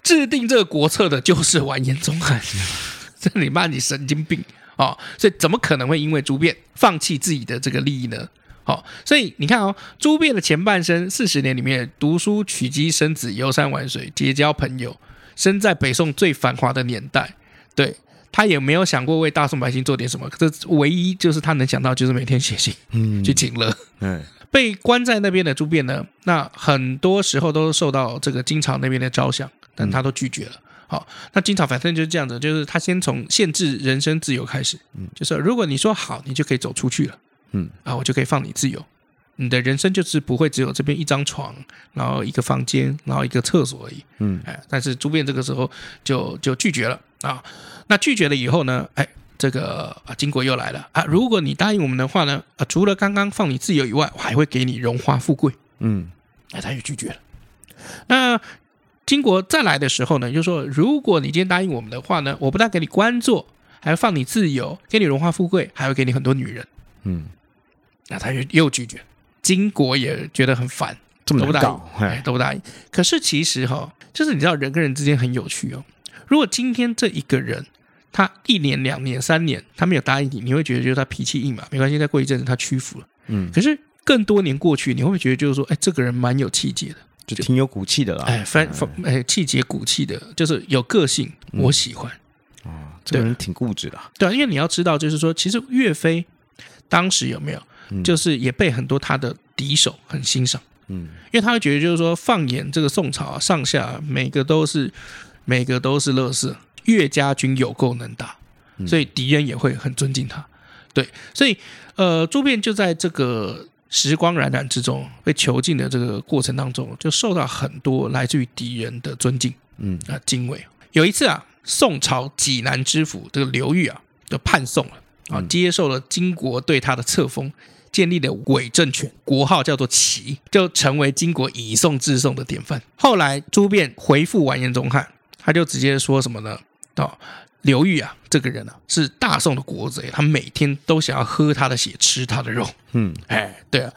制定这个国策的就是完颜宗翰，这你妈你神经病！哦，所以怎么可能会因为朱变放弃自己的这个利益呢？好、哦，所以你看哦，朱变的前半生四十年里面，读书、娶妻、生子、游山玩水、结交朋友，生在北宋最繁华的年代，对，他也没有想过为大宋百姓做点什么。这唯一就是他能想到，就是每天写信，嗯，去请乐。嗯，被关在那边的朱变呢，那很多时候都受到这个金朝那边的招降，但他都拒绝了。嗯好，那金朝反正就是这样子，就是他先从限制人身自由开始，嗯，就是如果你说好，你就可以走出去了，嗯，啊，我就可以放你自由，你的人生就是不会只有这边一张床，然后一个房间，然后一个厕所而已，嗯，哎，但是朱变这个时候就就拒绝了啊，那拒绝了以后呢，哎，这个啊金国又来了啊，如果你答应我们的话呢，啊，除了刚刚放你自由以外，我还会给你荣华富贵，嗯，哎，他又拒绝了，那。金国再来的时候呢，就说，如果你今天答应我们的话呢，我不但给你官做，还要放你自由，给你荣华富贵，还会给你很多女人。嗯，那他又又拒绝。金国也觉得很烦，这么都不答应，哎，都不答应。可是其实哈、哦，就是你知道人跟人之间很有趣哦。如果今天这一个人他一年、两年、三年他没有答应你，你会觉得就是他脾气硬嘛？没关系，再过一阵子他屈服了。嗯，可是更多年过去，你会不会觉得就是说，哎，这个人蛮有气节的？就挺有骨气的啦，哎，反反哎，气节骨气的，就是有个性，我喜欢。哦，这个人挺固执的。对，因为你要知道，就是说，其实岳飞当时有没有，就是也被很多他的敌手很欣赏。嗯，因为他会觉得，就是说，放眼这个宋朝啊，上下每个都是每个都是乐色，岳家军有够能打，所以敌人也会很尊敬他。对，所以呃，朱辩就在这个。时光荏苒之中，被囚禁的这个过程当中，就受到很多来自于敌人的尊敬，嗯啊敬畏。有一次啊，宋朝济南知府这个刘裕啊，就叛宋了啊，接受了金国对他的册封，建立了伪政权，国号叫做齐，就成为金国以宋制宋的典范。后来朱辩回复完颜宗翰，他就直接说什么呢？哦。刘裕啊，这个人啊是大宋的国贼，他每天都想要喝他的血，吃他的肉。嗯，哎，对啊，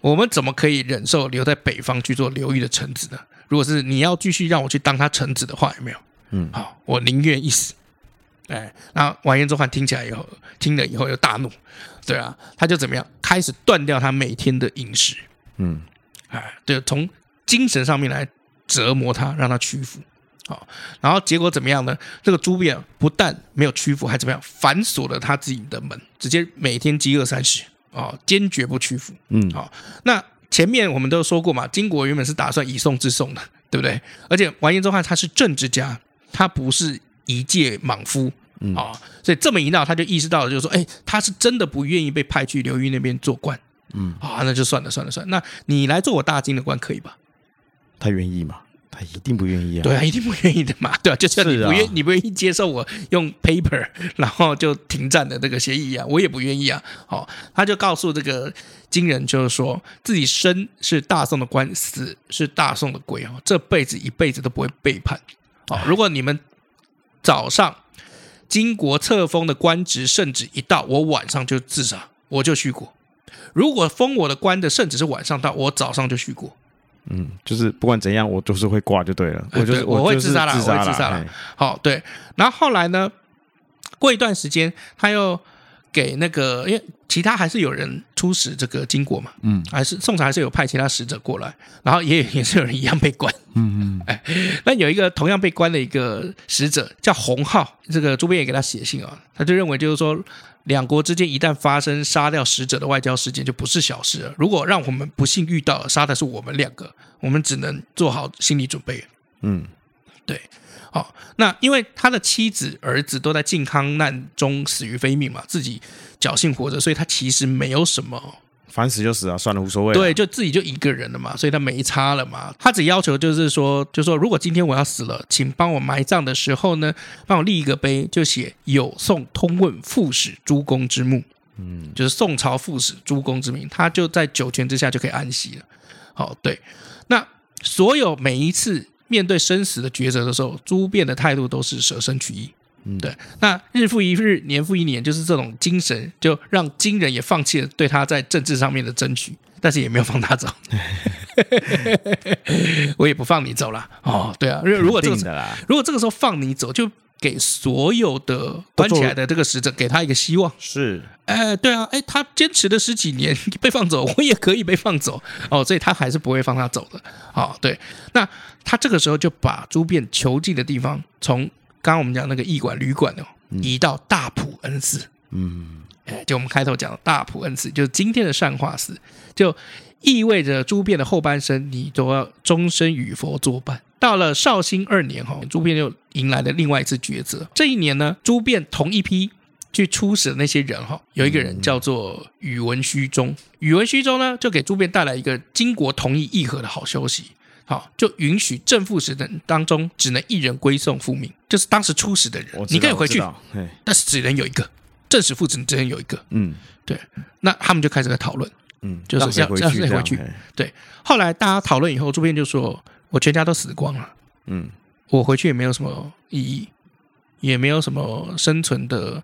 我们怎么可以忍受留在北方去做刘裕的臣子呢？如果是你要继续让我去当他臣子的话，有没有？嗯，好，我宁愿一死。哎，那完颜宗翰听起来以后，听了以后又大怒，对啊，他就怎么样，开始断掉他每天的饮食。嗯，哎，对，从精神上面来折磨他，让他屈服。好，然后结果怎么样呢？这个朱变不但没有屈服，还怎么样？反锁了他自己的门，直接每天饥饿三十啊，坚决不屈服。嗯，好，那前面我们都说过嘛，金国原本是打算以宋治宋的，对不对？而且完颜宗翰他是政治家，他不是一介莽夫啊，所以这么一闹，他就意识到了，就是说，哎，他是真的不愿意被派去刘裕那边做官。嗯，啊，那就算了，算了，算了，那你来做我大金的官可以吧？他愿意吗？他一定不愿意啊！对啊，一定不愿意的嘛！对啊，就像你不愿、啊、你不愿意接受我用 paper 然后就停战的这个协议啊，我也不愿意啊！好、哦，他就告诉这个金人，就是说自己生是大宋的官，死是大宋的鬼哦，这辈子一辈子都不会背叛。哦，如果你们早上金国册封的官职圣旨一到，我晚上就自杀，我就续国；如果封我的官的圣旨是晚上到，我早上就续国。嗯，就是不管怎样，我都是会挂就对了。我就是我会自杀了，我会自杀了。好，对。然后后来呢？过一段时间，他又给那个，因为其他还是有人出使这个金国嘛，嗯，还是宋朝还是有派其他使者过来，然后也 也是有人一样被关，嗯嗯。哎，那有一个同样被关的一个使者叫洪浩，这个朱边也给他写信啊，他就认为就是说。两国之间一旦发生杀掉使者的外交事件，就不是小事了。如果让我们不幸遇到，杀的是我们两个，我们只能做好心理准备。嗯，对。好，那因为他的妻子、儿子都在靖康难中死于非命嘛，自己侥幸活着，所以他其实没有什么。反死就死啊，算了，无所谓。对，就自己就一个人了嘛，所以他没差了嘛。他只要求就是说，就说如果今天我要死了，请帮我埋葬的时候呢，帮我立一个碑，就写“有宋通问副使诸公之墓”，嗯，就是宋朝副使诸公之名，他就在九泉之下就可以安息了。好，对，那所有每一次面对生死的抉择的时候，朱变的态度都是舍身取义。嗯，对，那日复一日，年复一年，就是这种精神，就让金人也放弃了对他在政治上面的争取，但是也没有放他走。我也不放你走了。哦，对啊，如果这个如果这个时候放你走，就给所有的关起来的这个使者给他一个希望。是，哎，对啊，哎，他坚持了十几年 被放走，我也可以被放走。哦，所以他还是不会放他走的。哦，对，那他这个时候就把朱变囚禁的地方从。刚刚我们讲那个驿馆旅馆哦，移到大普恩寺。嗯，哎，就我们开头讲的大普恩寺，就是今天的善化寺，就意味着朱变的后半生你都要终身与佛作伴。到了绍兴二年哈，朱辩又迎来了另外一次抉择。这一年呢，朱辩同一批去出使的那些人哈，有一个人叫做宇文虚中。宇文虚中呢，就给朱辩带来一个金国同意议和的好消息。好，就允许正副使等当中只能一人归宋复命，就是当时出使的人，你可以回去，但是只能有一个正使副使，只能有一个。嗯，对。那他们就开始在讨论，嗯，就是要要谁回去。对。后来大家讨论以后，朱辩就说：“我全家都死光了，嗯，我回去也没有什么意义，也没有什么生存的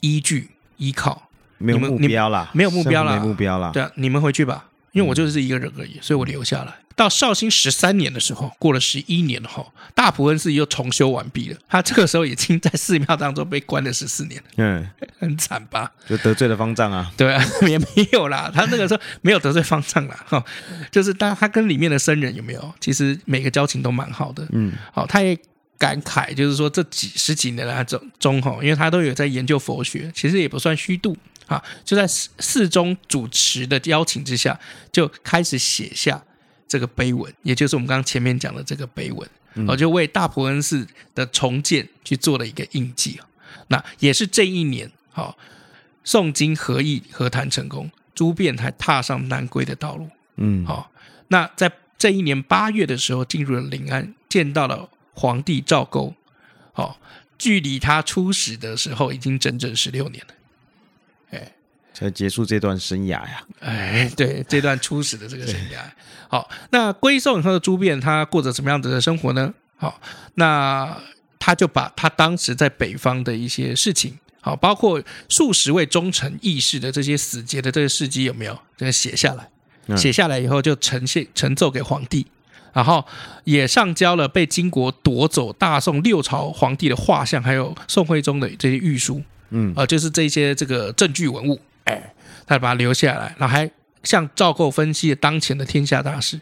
依据依靠，没有目标了，没有目标了，没目标了。对啊，你们回去吧，因为我就是一个人而已，所以我留下来。”到绍兴十三年的时候，过了十一年后，大普恩寺又重修完毕了。他这个时候已经在寺庙当中被关了十四年，嗯，很惨吧？就得罪了方丈啊？对啊，也没有啦。他那个时候没有得罪方丈啦，哈，就是当他跟里面的僧人有没有？其实每个交情都蛮好的，嗯，好，他也感慨，就是说这几十几年来中中哈，因为他都有在研究佛学，其实也不算虚度啊，就在寺中主持的邀请之下，就开始写下。这个碑文，也就是我们刚刚前面讲的这个碑文，我、嗯、就为大普恩寺的重建去做了一个印记。那也是这一年，好，宋金和议和谈成功，朱变才踏上南归的道路。嗯，好，那在这一年八月的时候，进入了临安，见到了皇帝赵构。好，距离他出使的时候，已经整整十六年了。哎。才结束这段生涯呀！哎，对，这段初始的这个生涯。好，那归宋以后的朱辩，他过着什么样子的生活呢？好，那他就把他当时在北方的一些事情，好，包括数十位忠臣义士的这些死节的这个事迹，有没有这个写下来？写下来以后就呈现呈奏给皇帝，然后也上交了被金国夺走大宋六朝皇帝的画像，还有宋徽宗的这些御书，嗯，啊，就是这些这个证据文物。哎，他把他留下来，然后还向赵构分析了当前的天下大事，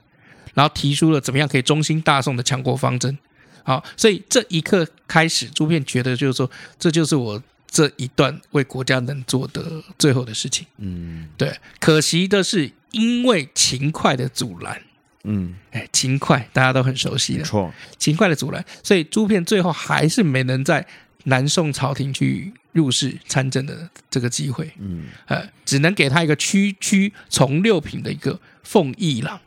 然后提出了怎么样可以中兴大宋的强国方针。好，所以这一刻开始，朱片觉得就是说，这就是我这一段为国家能做的最后的事情。嗯，对。可惜的是，因为秦桧的阻拦，嗯，哎，秦桧大家都很熟悉的，没错，秦桧的阻拦，所以朱片最后还是没能在南宋朝廷去。入仕参政的这个机会，嗯，呃，只能给他一个区区从六品的一个奉议郎，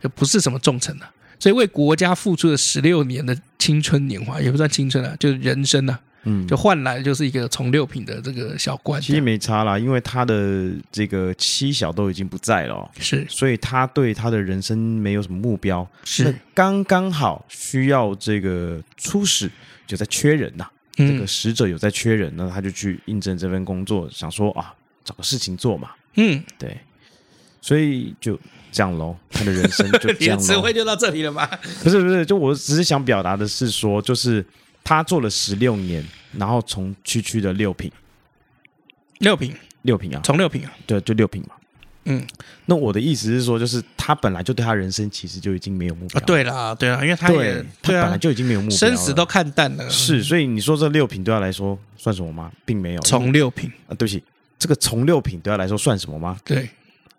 就不是什么重臣啊，所以为国家付出了十六年的青春年华，也不算青春啊，就是人生啊，嗯，就换来就是一个从六品的这个小官。其实没差啦，因为他的这个妻小都已经不在了，是，所以他对他的人生没有什么目标，是。刚刚好需要这个出使，就在缺人呐、啊。这个使者有在缺人，呢他就去应征这份工作，想说啊，找个事情做嘛。嗯，对，所以就这样喽。他的人生就 这样。你的词汇就到这里了吗？不是不是，就我只是想表达的是说，就是他做了十六年，然后从区区的六品，六品，六品啊，从六品啊，对，就六品嘛。嗯，那我的意思是说，就是他本来就对他人生其实就已经没有目标了。对啦，对啦，因为他也他本来就已经没有目标，生死都看淡了。是，所以你说这六品对他来说算什么吗？并没有。从六品啊，对不起，这个从六品对他来说算什么吗？对，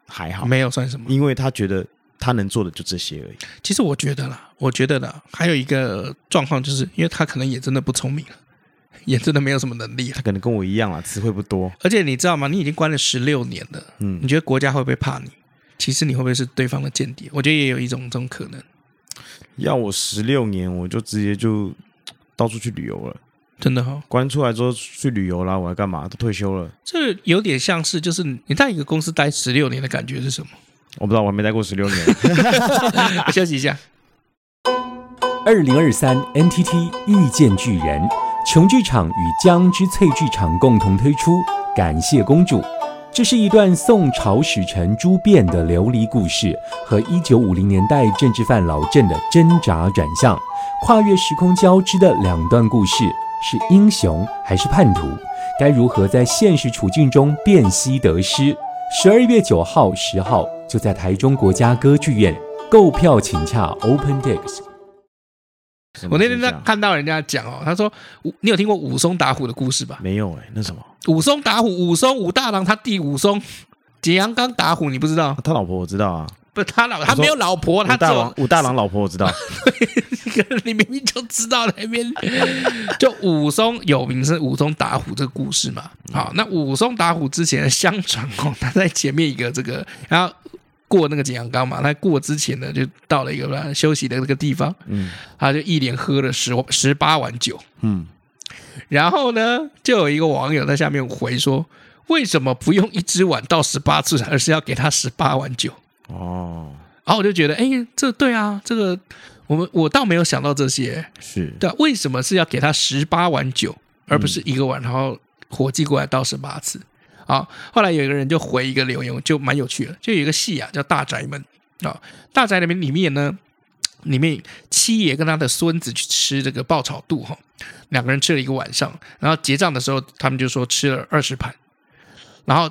还好，没有算什么，因为他觉得他能做的就这些而已。其实我觉得啦，我觉得啦，还有一个状况就是，因为他可能也真的不聪明了，也真的没有什么能力。他可能跟我一样啊，词汇不多。而且你知道吗？你已经关了十六年了，嗯，你觉得国家会不会怕你？其实你会不会是对方的间谍？我觉得也有一种这种可能。要我十六年，我就直接就到处去旅游了。真的哈、哦，关出来之后去旅游啦，我还干嘛？都退休了。这有点像是，就是你在一个公司待十六年的感觉是什么？我不知道，我还没待过十六年。休息一下。二零二三 NTT 遇见巨人，琼剧场与江之翠剧场共同推出《感谢公主》。这是一段宋朝使臣朱卞的流离故事和一九五零年代政治犯老郑的挣扎转向，跨越时空交织的两段故事，是英雄还是叛徒？该如何在现实处境中辨析得失？十二月九号、十号就在台中国家歌剧院购票，请洽 OpenTix。我那天在看到人家讲哦，他说你有听过武松打虎的故事吧？没有哎，那什么？武松打虎，武松武大郎他弟武松，景阳冈打虎，你不知道？他老婆我知道啊，不是他老他没有老婆，他大王武大郎老婆我知道。你明明就知道那边，就武松有名是武松打虎这个故事嘛？好，那武松打虎之前相传哦，他在前面一个这个，然后。过那个景阳冈嘛，他过之前呢，就到了一个休息的那个地方，嗯，他就一连喝了十十八碗酒，嗯，然后呢，就有一个网友在下面回说，为什么不用一只碗倒十八次，而是要给他十八碗酒？哦，然后我就觉得，哎，这对啊，这个我们我倒没有想到这些，是。对，为什么是要给他十八碗酒，而不是一个碗，然后伙计过来倒十八次？好，后来有一个人就回一个留言，就蛮有趣的。就有一个戏啊，叫《大宅门》啊，《大宅门》里面呢，里面七爷跟他的孙子去吃这个爆炒肚哈，两个人吃了一个晚上，然后结账的时候，他们就说吃了二十盘，然后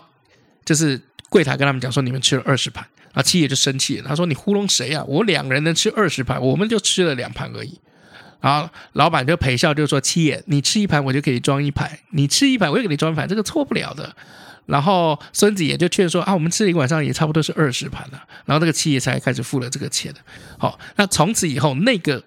就是柜台跟他们讲说你们吃了二十盘，啊七爷就生气了，他说你糊弄谁啊？我两个人能吃二十盘，我们就吃了两盘而已。然后老板就陪笑就说七爷，你吃一盘我就可以装一盘，你吃一盘我就给你装一盘，这个错不了的。然后孙子也就劝说啊，我们吃了一个晚上也差不多是二十盘了。然后那个七爷才开始付了这个钱。好，那从此以后，那个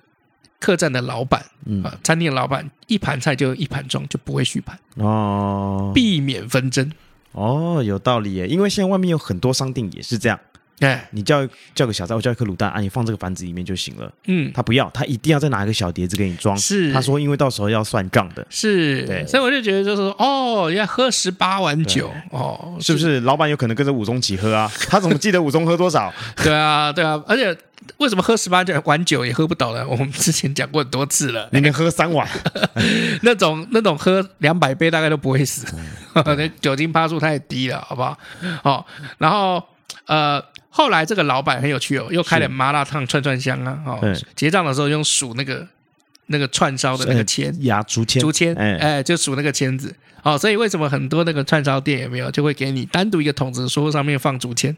客栈的老板啊，餐厅的老板，一盘菜就一盘装，就不会续盘哦，避免纷争。哦，有道理耶，因为现在外面有很多商店也是这样。哎，你叫叫个小菜，我叫一颗卤蛋啊，你放这个盘子里面就行了。嗯，他不要，他一定要再拿一个小碟子给你装。是，他说因为到时候要算账的。是，对，所以我就觉得就是说，哦，要喝十八碗酒哦，是不是？老板有可能跟着武松起喝啊？他怎么记得武松喝多少？对啊，对啊，而且为什么喝十八碗酒也喝不倒呢？我们之前讲过很多次了，你能喝三碗，那种那种喝两百杯大概都不会死，那酒精趴数太低了，好不好？哦，然后呃。后来这个老板很有趣哦，又开了麻辣烫串串香啊！哦，结账的时候用数那个那个串烧的那个签，压竹签，竹签，哎哎，就数那个签子。哦，所以为什么很多那个串烧店有没有就会给你单独一个桶子，说上面放竹签？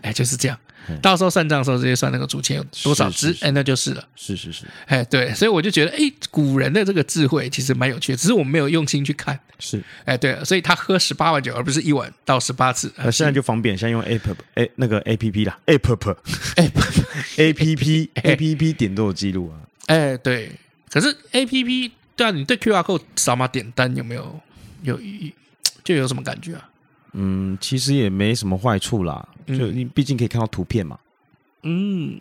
哎，就是这样。到时候算账的时候直接算那个竹签有多少支，哎，那就是了。是是是，哎，对，所以我就觉得，哎，古人的这个智慧其实蛮有趣的，只是我们没有用心去看。是，哎，对，所以他喝十八碗酒，而不是一碗倒十八次。那现在就方便，现在用 App，哎，那个 APP 啦，App，APP，APP 点都有记录啊。哎，对，可是 APP 对啊，你对 QR code 扫码点单有没有有就有什么感觉啊？嗯，其实也没什么坏处啦，就你毕竟可以看到图片嘛，嗯，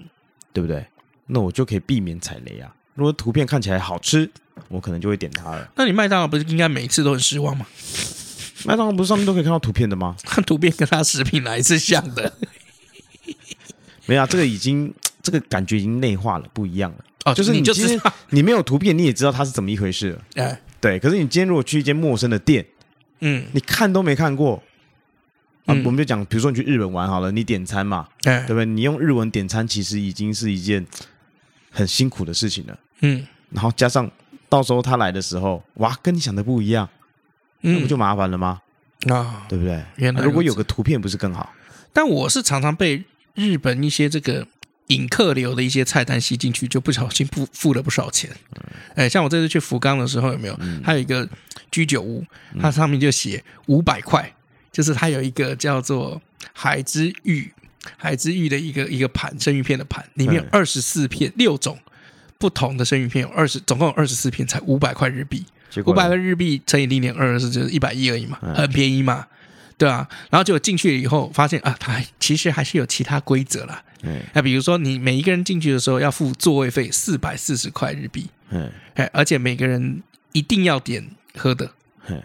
对不对？那我就可以避免踩雷啊。如果图片看起来好吃，我可能就会点它了。那你麦当劳不是应该每一次都很失望吗？麦当劳不是上面都可以看到图片的吗？看图片跟它食品哪一次像的，没有啊，这个已经这个感觉已经内化了，不一样了。哦，就是你就是你没有图片，你也知道它是怎么一回事了。哎，对。可是你今天如果去一间陌生的店，嗯，你看都没看过。啊，我们就讲，比如说你去日本玩好了，你点餐嘛，对不对？你用日文点餐，其实已经是一件很辛苦的事情了。嗯，然后加上到时候他来的时候，哇，跟你想的不一样，那不就麻烦了吗？啊，对不对？原来如果有个图片，不是更好？但我是常常被日本一些这个引客流的一些菜单吸进去，就不小心付付了不少钱。哎，像我这次去福冈的时候，有没有？还有一个居酒屋，它上面就写五百块。就是它有一个叫做海之玉海之玉的一个一个盘生鱼片的盘，里面有二十四片，六种不同的生鱼片，有二十，总共有二十四片，才五百块日币。五百个日币乘以零点二是就是一百一而已嘛，很便宜嘛，对啊。然后结果进去了以后，发现啊，它其实还是有其他规则啦。那比如说你每一个人进去的时候要付座位费四百四十块日币，哎，而且每个人一定要点喝的，嗯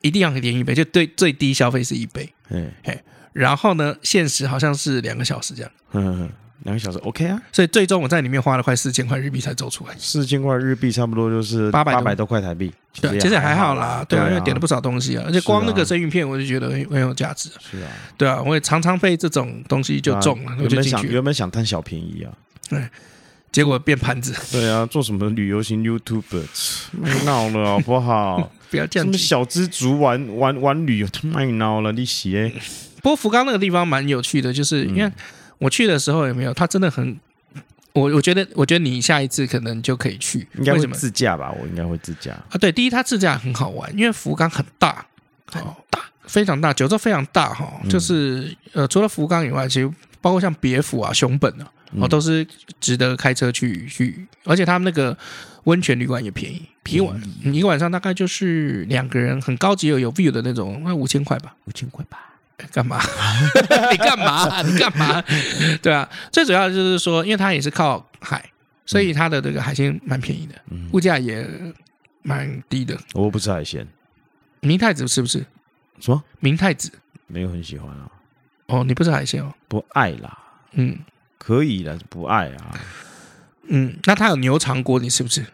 一定要点一杯，就对最低消费是一杯，嗯哎，然后呢，限时好像是两个小时这样。两个小时 OK 啊，所以最终我在里面花了快四千块日币才走出来。四千块日币差不多就是八百八百多块台币，对，其实还好啦，对啊，因为点了不少东西啊，而且光那个生鱼片我就觉得很很有价值。是啊，对啊，我也常常被这种东西就中了，我就进去。原本想贪小便宜啊，对，结果变盘子。对啊，做什么旅游型 YouTuber，太闹了好不好？不要这样。什么小资族玩玩玩旅游，太闹了，你写。不过福冈那个地方蛮有趣的，就是因为。我去的时候有没有？他真的很，我我觉得，我觉得你下一次可能就可以去。应该会自驾吧？我应该会自驾啊。对，第一，它自驾很好玩，因为福冈很大，很大，非常大，九州非常大哈。就是呃，除了福冈以外，其实包括像别府啊、熊本啊，哦，都是值得开车去去。而且他们那个温泉旅馆也便宜，一晚一个晚上大概就是两个人，很高级有有 view 的那种，那五千块吧，五千块吧。干嘛？你干嘛？你干嘛？对啊，最主要就是说，因为它也是靠海，所以它的这个海鲜蛮便宜的，物价也蛮低的。我不吃海鲜。明太子是不是？什么？明太子没有很喜欢啊。哦，你不吃海鲜哦？不爱啦。嗯，可以的，不爱啊。嗯，那它有牛肠锅，你吃不吃？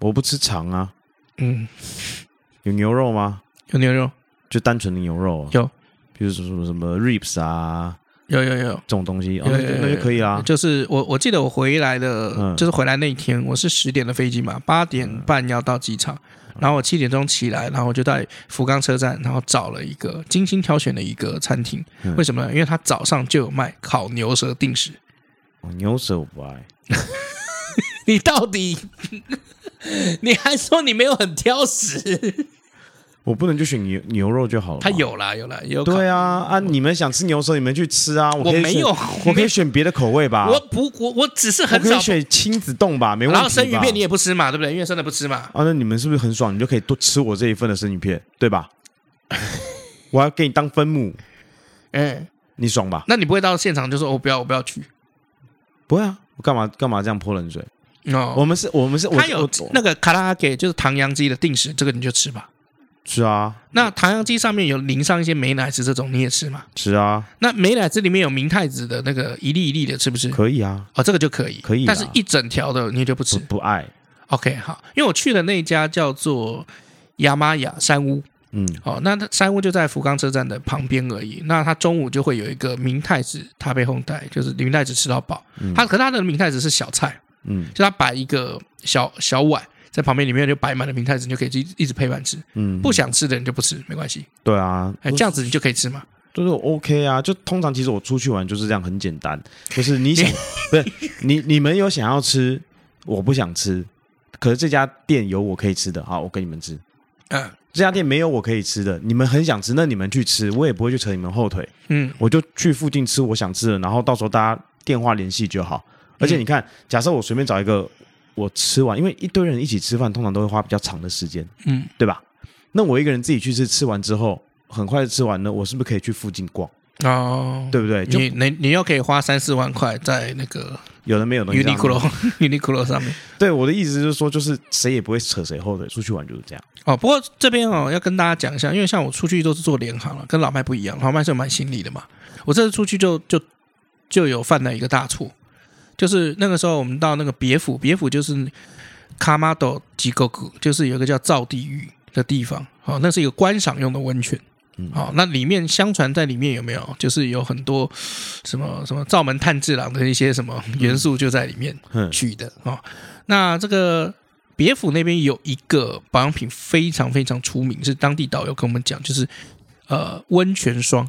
我不吃肠啊。嗯，有牛肉吗？有牛肉，就单纯的牛肉啊。有。比如说什么什么 ribs 啊，有有有这种东西，那就可以啊。就是我我记得我回来的，嗯、就是回来那一天，我是十点的飞机嘛，八点半要到机场，嗯、然后我七点钟起来，然后我就在福冈车站，然后找了一个精心挑选的一个餐厅。嗯、为什么呢？因为他早上就有卖烤牛舌定食。哦、牛舌我不爱。你到底？你还说你没有很挑食？我不能就选牛牛肉就好了。他有啦，有啦，有。对啊，啊，你们想吃牛舌，你们去吃啊。我没有，我可以选别的口味吧。我不，我我只是很少。我可以选亲子冻吧，没问题。然后生鱼片你也不吃嘛，对不对？因为生的不吃嘛。啊，那你们是不是很爽？你就可以多吃我这一份的生鱼片，对吧？我要给你当分母，哎，你爽吧？那你不会到现场就说“我不要，我不要去”？不会啊，我干嘛干嘛这样泼冷水？哦，我们是，我们是，他有那个卡拉给就是唐扬鸡的定时，这个你就吃吧。是啊，那唐扬鸡上面有淋上一些美乃滋，这种你也吃吗？吃啊。那美乃滋里面有明太子的那个一粒一粒的，吃不吃？可以啊。哦，这个就可以，可以。但是一整条的你就不吃？不，不爱。OK，好，因为我去的那家叫做亚玛雅山屋，嗯，哦，那山屋就在福冈车站的旁边而已。那他中午就会有一个明太子他被烘带，就是明太子吃到饱。嗯，他可是他的明太子是小菜，嗯，就他摆一个小小碗。在旁边里面就摆满了明太子，你就可以一一直配饭吃。嗯，不想吃的人就不吃，没关系。对啊，哎，这样子你就可以吃嘛。就是 OK 啊，就通常其实我出去玩就是这样，很简单。就是你想，不是你你们有想要吃，我不想吃，可是这家店有我可以吃的，好，我跟你们吃。嗯，这家店没有我可以吃的，你们很想吃，那你们去吃，我也不会去扯你们后腿。嗯，我就去附近吃我想吃的，然后到时候大家电话联系就好。而且你看，假设我随便找一个。我吃完，因为一堆人一起吃饭，通常都会花比较长的时间，嗯，对吧？那我一个人自己去吃，吃完之后很快就吃完了，我是不是可以去附近逛？哦，对不对？你你你又可以花三四万块在那个有的没有的 Uniqlo Uniqlo 上面。对，我的意思就是说，就是谁也不会扯谁后腿，出去玩就是这样。哦，不过这边哦要跟大家讲一下，因为像我出去都是做联行了，跟老麦不一样，老麦是有买行李的嘛。我这次出去就就就有犯了一个大错。就是那个时候，我们到那个别府，别府就是卡马多吉哥哥，就是有一个叫造地狱的地方。好，那是一个观赏用的温泉。好，那里面相传在里面有没有，就是有很多什么什么灶门炭治郎的一些什么元素就在里面取的。哦，那这个别府那边有一个保养品非常非常出名，是当地导游跟我们讲，就是呃温泉霜，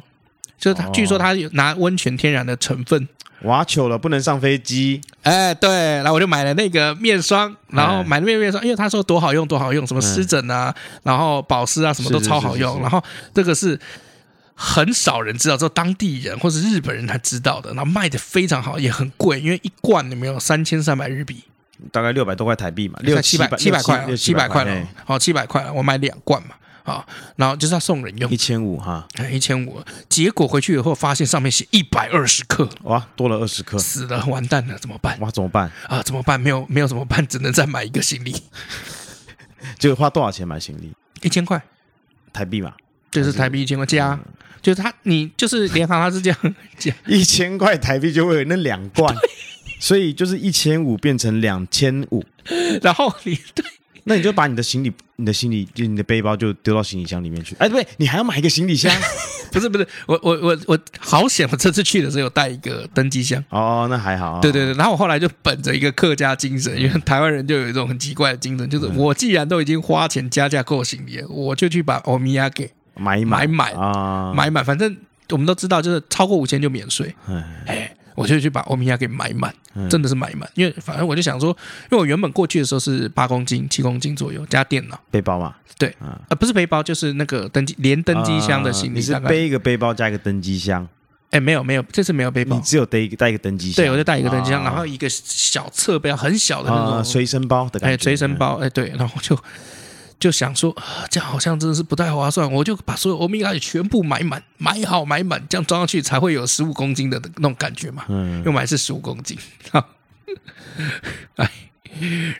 就是他据说他有拿温泉天然的成分。挖糗了，不能上飞机。哎，对，然后我就买了那个面霜，然后买了面面霜，因为他说多好用，多好用，什么湿疹啊，然后保湿啊，什么都超好用。然后这个是很少人知道，只有当地人或是日本人才知道的，然后卖的非常好，也很贵，因为一罐里面有三千三百日币，大概六百多块台币嘛，六七百七百块，七百块了，好七百块了，我买两罐嘛。啊，然后就是要送人用，一千五哈，一千五。结果回去以后发现上面写一百二十克，哇，多了二十克，死了，完蛋了，怎么办？哇，怎么办？啊，怎么办？没有没有怎么办？只能再买一个行李。结果花多少钱买行李？一千块台币嘛，就是台币一千块加，就是他你就是联行他是这样 讲，一千块台币就会有那两罐，所以就是一千五变成两千五，然后你对。那你就把你的行李、你的行李就你的背包就丢到行李箱里面去。哎，对，你还要买一个行李箱？不是不是，我我我我好险！我这次去的时候有带一个登机箱。哦，那还好。对对对，然后我后来就本着一个客家精神，因为台湾人就有一种很奇怪的精神，就是我既然都已经花钱加价购行李了，我就去把欧米亚给买一买买啊，买买，反正我们都知道，就是超过五千就免税。哎。我就去把欧米亚给买满，真的是买满，因为反正我就想说，因为我原本过去的时候是八公斤、七公斤左右加电脑。背包嘛，对，呃，不是背包，就是那个登机连登机箱的行李，你是背一个背包加一个登机箱？哎，没有没有，这次没有背包，你只有带一个带一个登机箱，对，我就带一个登机箱，然后一个小侧背很小的那种随身包的，哎，随身包，哎，对，然后就。就想说，这样好像真的是不太划算，我就把所有欧米伽全部买满，买好买满，这样装上去才会有十五公斤的那种感觉嘛。嗯，又买是十五公斤，哎，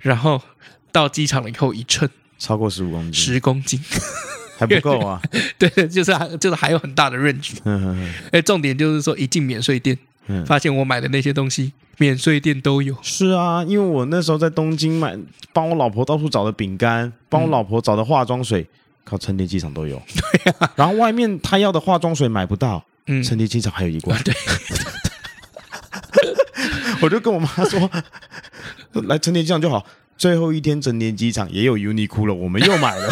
然后到机场了以后一称，超过十五公斤，十公斤还不够啊？对，就是还就是还有很大的 range。哎，重点就是说一进免税店。发现我买的那些东西，免税店都有。是啊，因为我那时候在东京买，帮我老婆到处找的饼干，帮我老婆找的化妆水，靠成田机场都有。对啊，然后外面他要的化妆水买不到，嗯，成田机场还有一罐。对，我就跟我妈说，来成田机场就好。最后一天成田机场也有 Uniqlo，我们又买了。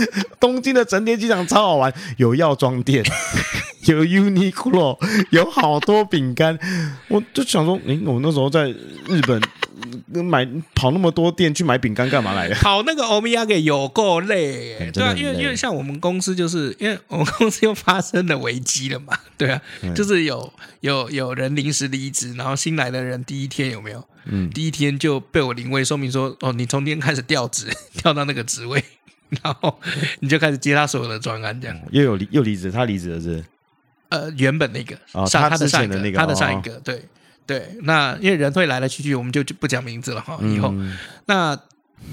东京的成田机场超好玩，有药妆店。有 Uniqlo，有好多饼干，我就想说，诶，我那时候在日本买跑那么多店去买饼干干嘛来的？跑那个欧米亚给有够累，欸，对啊，因为因为像我们公司就是因为我们公司又发生了危机了嘛，对啊，嗯、就是有有有人临时离职，然后新来的人第一天有没有？嗯，第一天就被我临危受命说，哦，你从今天开始调职，调到那个职位，然后你就开始接他所有的专案，这样又有又离职，他离职的是？呃，原本那个上他的上一个，他的上一个，对对。那因为人会来来去去，我们就就不讲名字了哈。以后，那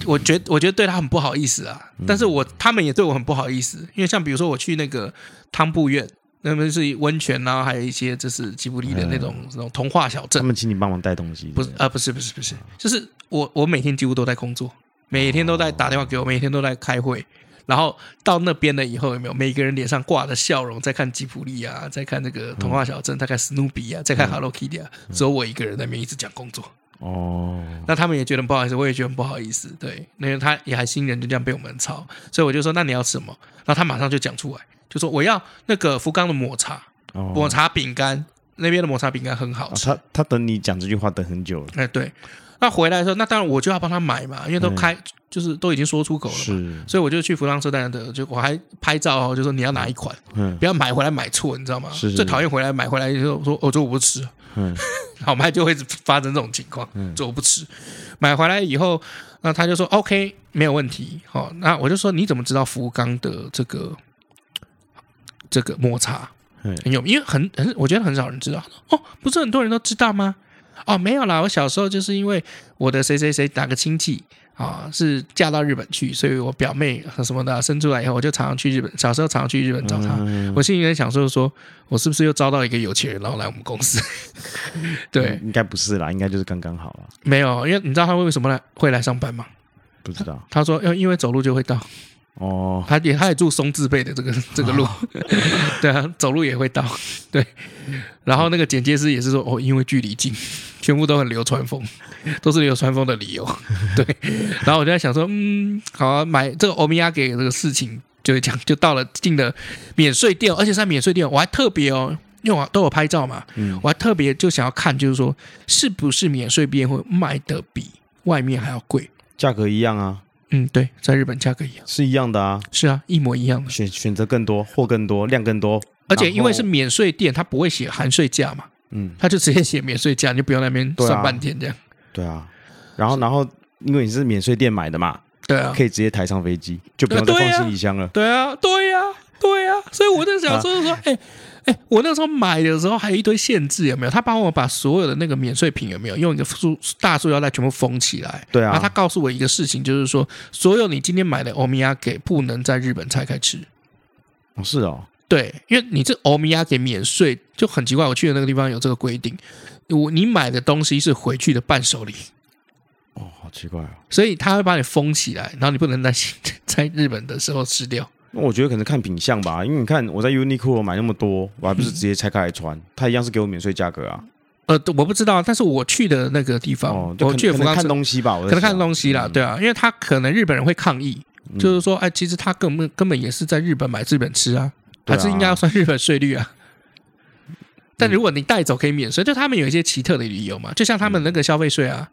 我觉我觉得对他很不好意思啊。但是我他们也对我很不好意思，因为像比如说我去那个汤布院，那边是温泉啊，还有一些就是吉卜力的那种那种童话小镇。他们请你帮忙带东西？不是啊，不是不是不是，就是我我每天几乎都在工作，每天都在打电话给我，每天都在开会。然后到那边了以后，有没有每个人脸上挂着笑容，在看吉普力啊，在看那个童话小镇，在看史努比啊，在看 Hello Kitty 啊，只有我一个人在那边一直讲工作。哦，那他们也觉得不好意思，我也觉得不好意思。对，因为他也还新人，就这样被我们操，所以我就说，那你要吃什么？然后他马上就讲出来，就说我要那个福冈的抹茶，抹茶饼干，那边的抹茶饼干很好吃。他他等你讲这句话等很久了。哎，对。那回来的时候，那当然我就要帮他买嘛，因为都开，就是都已经说出口了嘛，所以我就去福冈车站的，就我还拍照哦，就说你要哪一款，嗯，不要买回来买错，你知道吗？是是最讨厌回来买回来就说，我说我不吃，嗯，好，我们就会发生这种情况，嗯，说我不吃，买回来以后，那他就说 OK 没有问题，好，那我就说你怎么知道福冈的这个这个抹茶很有，因为很很，我觉得很少人知道，哦，不是很多人都知道吗？哦，没有啦，我小时候就是因为我的谁谁谁哪个亲戚啊，是嫁到日本去，所以我表妹和什么的生出来以后，我就常常去日本。小时候常常去日本找她，嗯、我心里在想说，说我是不是又招到一个有钱人，然后来我们公司？对，应该不是啦，应该就是刚刚好了。没有，因为你知道他为什么来会来上班吗？不知道。他，他说，因为因为走路就会到。哦，他也他也住松字辈的这个 这个路，哦、对啊，走路也会到，对。然后那个剪接师也是说，哦，因为距离近，全部都很流川枫，都是流川枫的理由，对。然后我就在想说，嗯，好啊，买这个欧米亚给这个事情，就讲就到了进了免税店，而且是在免税店，我还特别哦，因为我都有拍照嘛，嗯，我还特别就想要看，就是说是不是免税店会卖的比外面还要贵，价格一样啊。嗯，对，在日本价格一样，是一样的啊，是啊，一模一样的。选选择更多，货更多，量更多，而且因为是免税店，他不会写含税价嘛，嗯，他就直接写免税价，你就不用那边算半天这样。对啊，然后然后因为你是免税店买的嘛，对啊，可以直接抬上飞机，就不用再放行李箱了。对啊，对呀，对呀，所以我在想说 说，哎。哎，我那时候买的时候还有一堆限制，有没有？他帮我把所有的那个免税品有没有用一个塑大塑料袋全部封起来？对啊。然后他告诉我一个事情，就是说，所有你今天买的欧米亚给不能在日本拆开吃。哦，是哦。对，因为你这欧米亚给免税就很奇怪。我去的那个地方有这个规定，我你买的东西是回去的伴手礼。哦，好奇怪哦。所以他会把你封起来，然后你不能在 在日本的时候吃掉。那我觉得可能看品相吧，因为你看我在 Uniqlo 买那么多，我还不是直接拆开来穿，他、嗯、一样是给我免税价格啊。呃，我不知道，但是我去的那个地方，哦、我去福冈看东西吧，我可能看东西啦，嗯、对啊，因为他可能日本人会抗议，嗯、就是说，哎，其实他根本根本也是在日本买日本吃啊，啊还是应该要算日本税率啊。但如果你带走可以免税，就他们有一些奇特的理由嘛，就像他们那个消费税啊，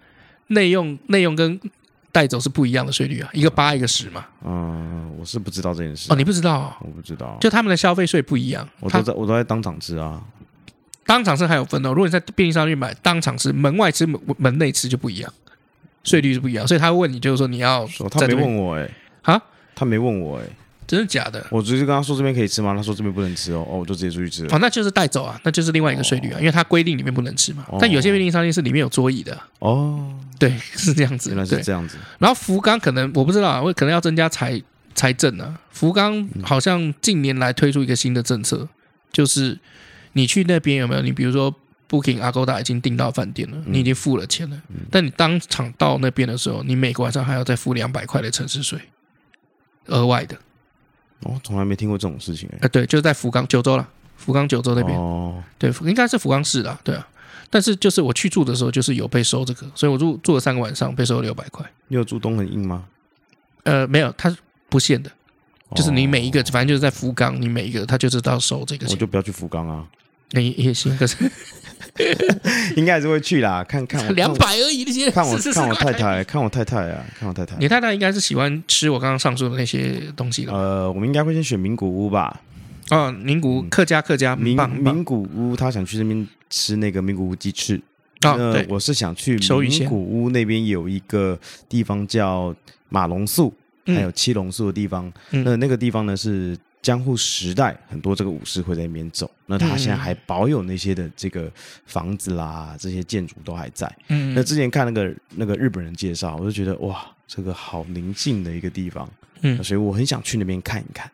内用内用跟。带走是不一样的税率啊，一个八一个十嘛。嗯，我是不知道这件事。哦，你不知道？我不知道。就他们的消费税不一样。我都在，我都在当场吃啊。当场吃还有分哦。如果你在便利商店买，当场吃，门外吃，门门内吃就不一样，税率是不一样。所以他会问你，就是说你要。他没问我哎。啊？他没问我哎。真的假的？我直接跟他说这边可以吃吗？他说这边不能吃哦，哦，我就直接出去吃了。哦，那就是带走啊，那就是另外一个税率啊，因为他规定里面不能吃嘛。哦、但有些便利商店是里面有桌椅的哦。对，是这样子。原来是这样子。然后福冈可能我不知道啊，我可能要增加财财政啊。福冈好像近年来推出一个新的政策，嗯、就是你去那边有没有？你比如说 Booking Agoda 已经订到饭店了，你已经付了钱了，嗯、但你当场到那边的时候，你每个晚上还要再付两百块的城市税，额外的。哦，从来没听过这种事情哎。啊，对，就是在福冈九州了，福冈九州那边。哦，对，应该是福冈市的，对啊。但是就是我去住的时候，就是有被收这个，所以我住住了三个晚上，被收了六百块。你有住东很硬吗？呃，没有，它是不限的，就是你每一个，反正就是在福冈，你每一个，他就是要收这个钱。我就不要去福冈啊。那也也行，可是 应该还是会去啦，看看两百而已那些。看我 看我太太，看我太太啊，看我太太。你太太应该是喜欢吃我刚刚上述的那些东西的。呃，我们应该会先选名古屋吧。哦，名古屋客家客家名名古屋，他想去那边吃那个名古屋鸡翅。哦，对，我是想去名古屋那边有一个地方叫马龙素，还有七龙素的地方。那那个地方呢是。江户时代很多这个武士会在那边走，那他现在还保有那些的这个房子啦，这些建筑都还在。嗯，那之前看那个那个日本人介绍，我就觉得哇，这个好宁静的一个地方。嗯，所以我很想去那边看一看。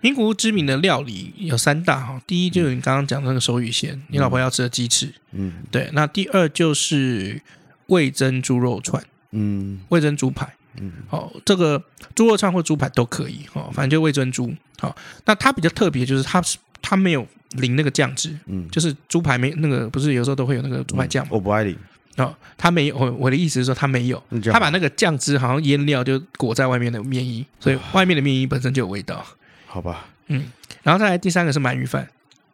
名古屋知名的料理有三大哈，第一就是你刚刚讲的那个手语鲜，你老婆要吃的鸡翅。嗯，对。那第二就是味增猪肉串，嗯，味增猪排。嗯，好，这个猪肉串或猪排都可以，哦，反正就味噌猪。好，那它比较特别，就是它是它没有淋那个酱汁，嗯，就是猪排没那个，不是有时候都会有那个猪排酱吗？我不爱淋。哦，它没有，我我的意思是说它没有，它把那个酱汁好像腌料就裹在外面的面衣，所以外面的面衣本身就有味道。好吧，嗯，然后再来第三个是鳗鱼饭。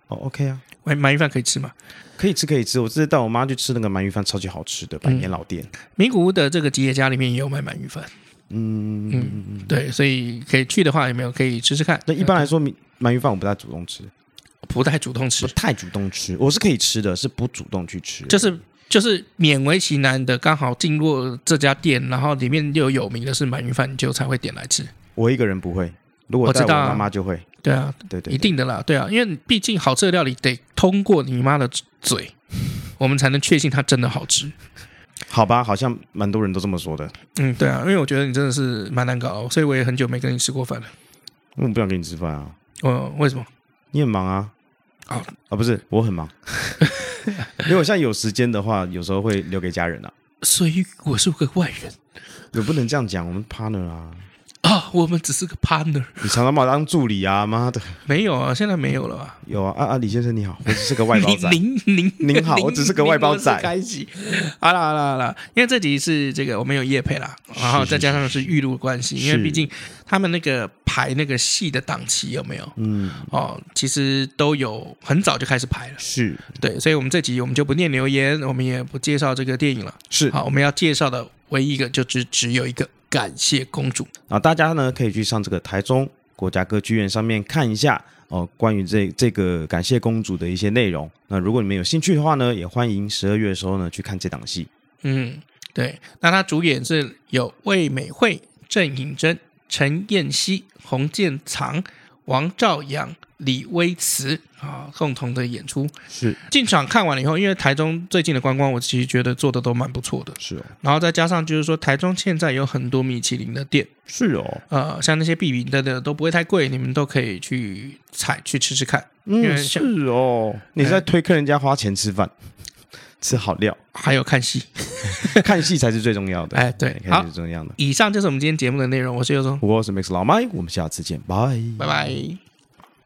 哦，OK 啊，鳗鳗鱼饭可以吃吗？可以吃，可以吃。我这次带我妈去吃那个鳗鱼饭，超级好吃的，百年老店。名古屋的这个吉野家里面也有卖鳗鱼饭。嗯嗯，对，所以可以去的话，有没有可以吃吃看？那一般来说，鳗鱼饭我不太主动吃，不太主动吃，不太主动吃。我是可以吃的，是不主动去吃。就是就是勉为其难的，刚好进入这家店，然后里面又有名的是鳗鱼饭，你就才会点来吃。我一个人不会，如果带我妈妈就会。对啊，对对，一定的啦，对啊，因为毕竟好吃的料理得通过你妈的嘴，我们才能确信它真的好吃。好吧，好像蛮多人都这么说的。嗯，对啊，因为我觉得你真的是蛮难搞，所以我也很久没跟你吃过饭了。我不想跟你吃饭啊。哦，为什么？你很忙啊。啊啊、哦，不是，我很忙。因为我现在有时间的话，有时候会留给家人啊。所以我是个外人。也不能这样讲，我们 partner 啊。啊，我们只是个 partner。你常常把我当助理啊，妈的！没有啊，现在没有了吧？有啊，啊啊，李先生你好，我只是个外包仔。您您 您好，我只是个外包仔。开启，好了好了好了，因为这集是这个我们有叶配啦，然后再加上是预录关系，因为毕竟他们那个排那个戏的档期有没有？嗯，哦，其实都有很早就开始排了。是对，所以我们这集我们就不念留言，我们也不介绍这个电影了。是，好，我们要介绍的唯一一个就只只有一个。感谢公主》啊，大家呢可以去上这个台中国家歌剧院上面看一下哦，关于这这个感谢公主的一些内容。那如果你们有兴趣的话呢，也欢迎十二月的时候呢去看这档戏。嗯，对，那他主演是有魏美惠、郑颖珍、陈彦希、洪建藏、王兆阳。李威慈啊，共同的演出是进场看完了以后，因为台中最近的观光，我其实觉得做的都蛮不错的。是哦，然后再加上就是说，台中现在有很多米其林的店。是哦，呃，像那些必比的的都不会太贵，你们都可以去踩去吃吃看。嗯，是哦，你在推客人家花钱吃饭，哎、吃好料，还有看戏，看戏才是最重要的。哎，对，看戏最重要的。以上就是我们今天节目的内容。我是尤忠，我是 Max 老麦，我们下次见，拜拜拜。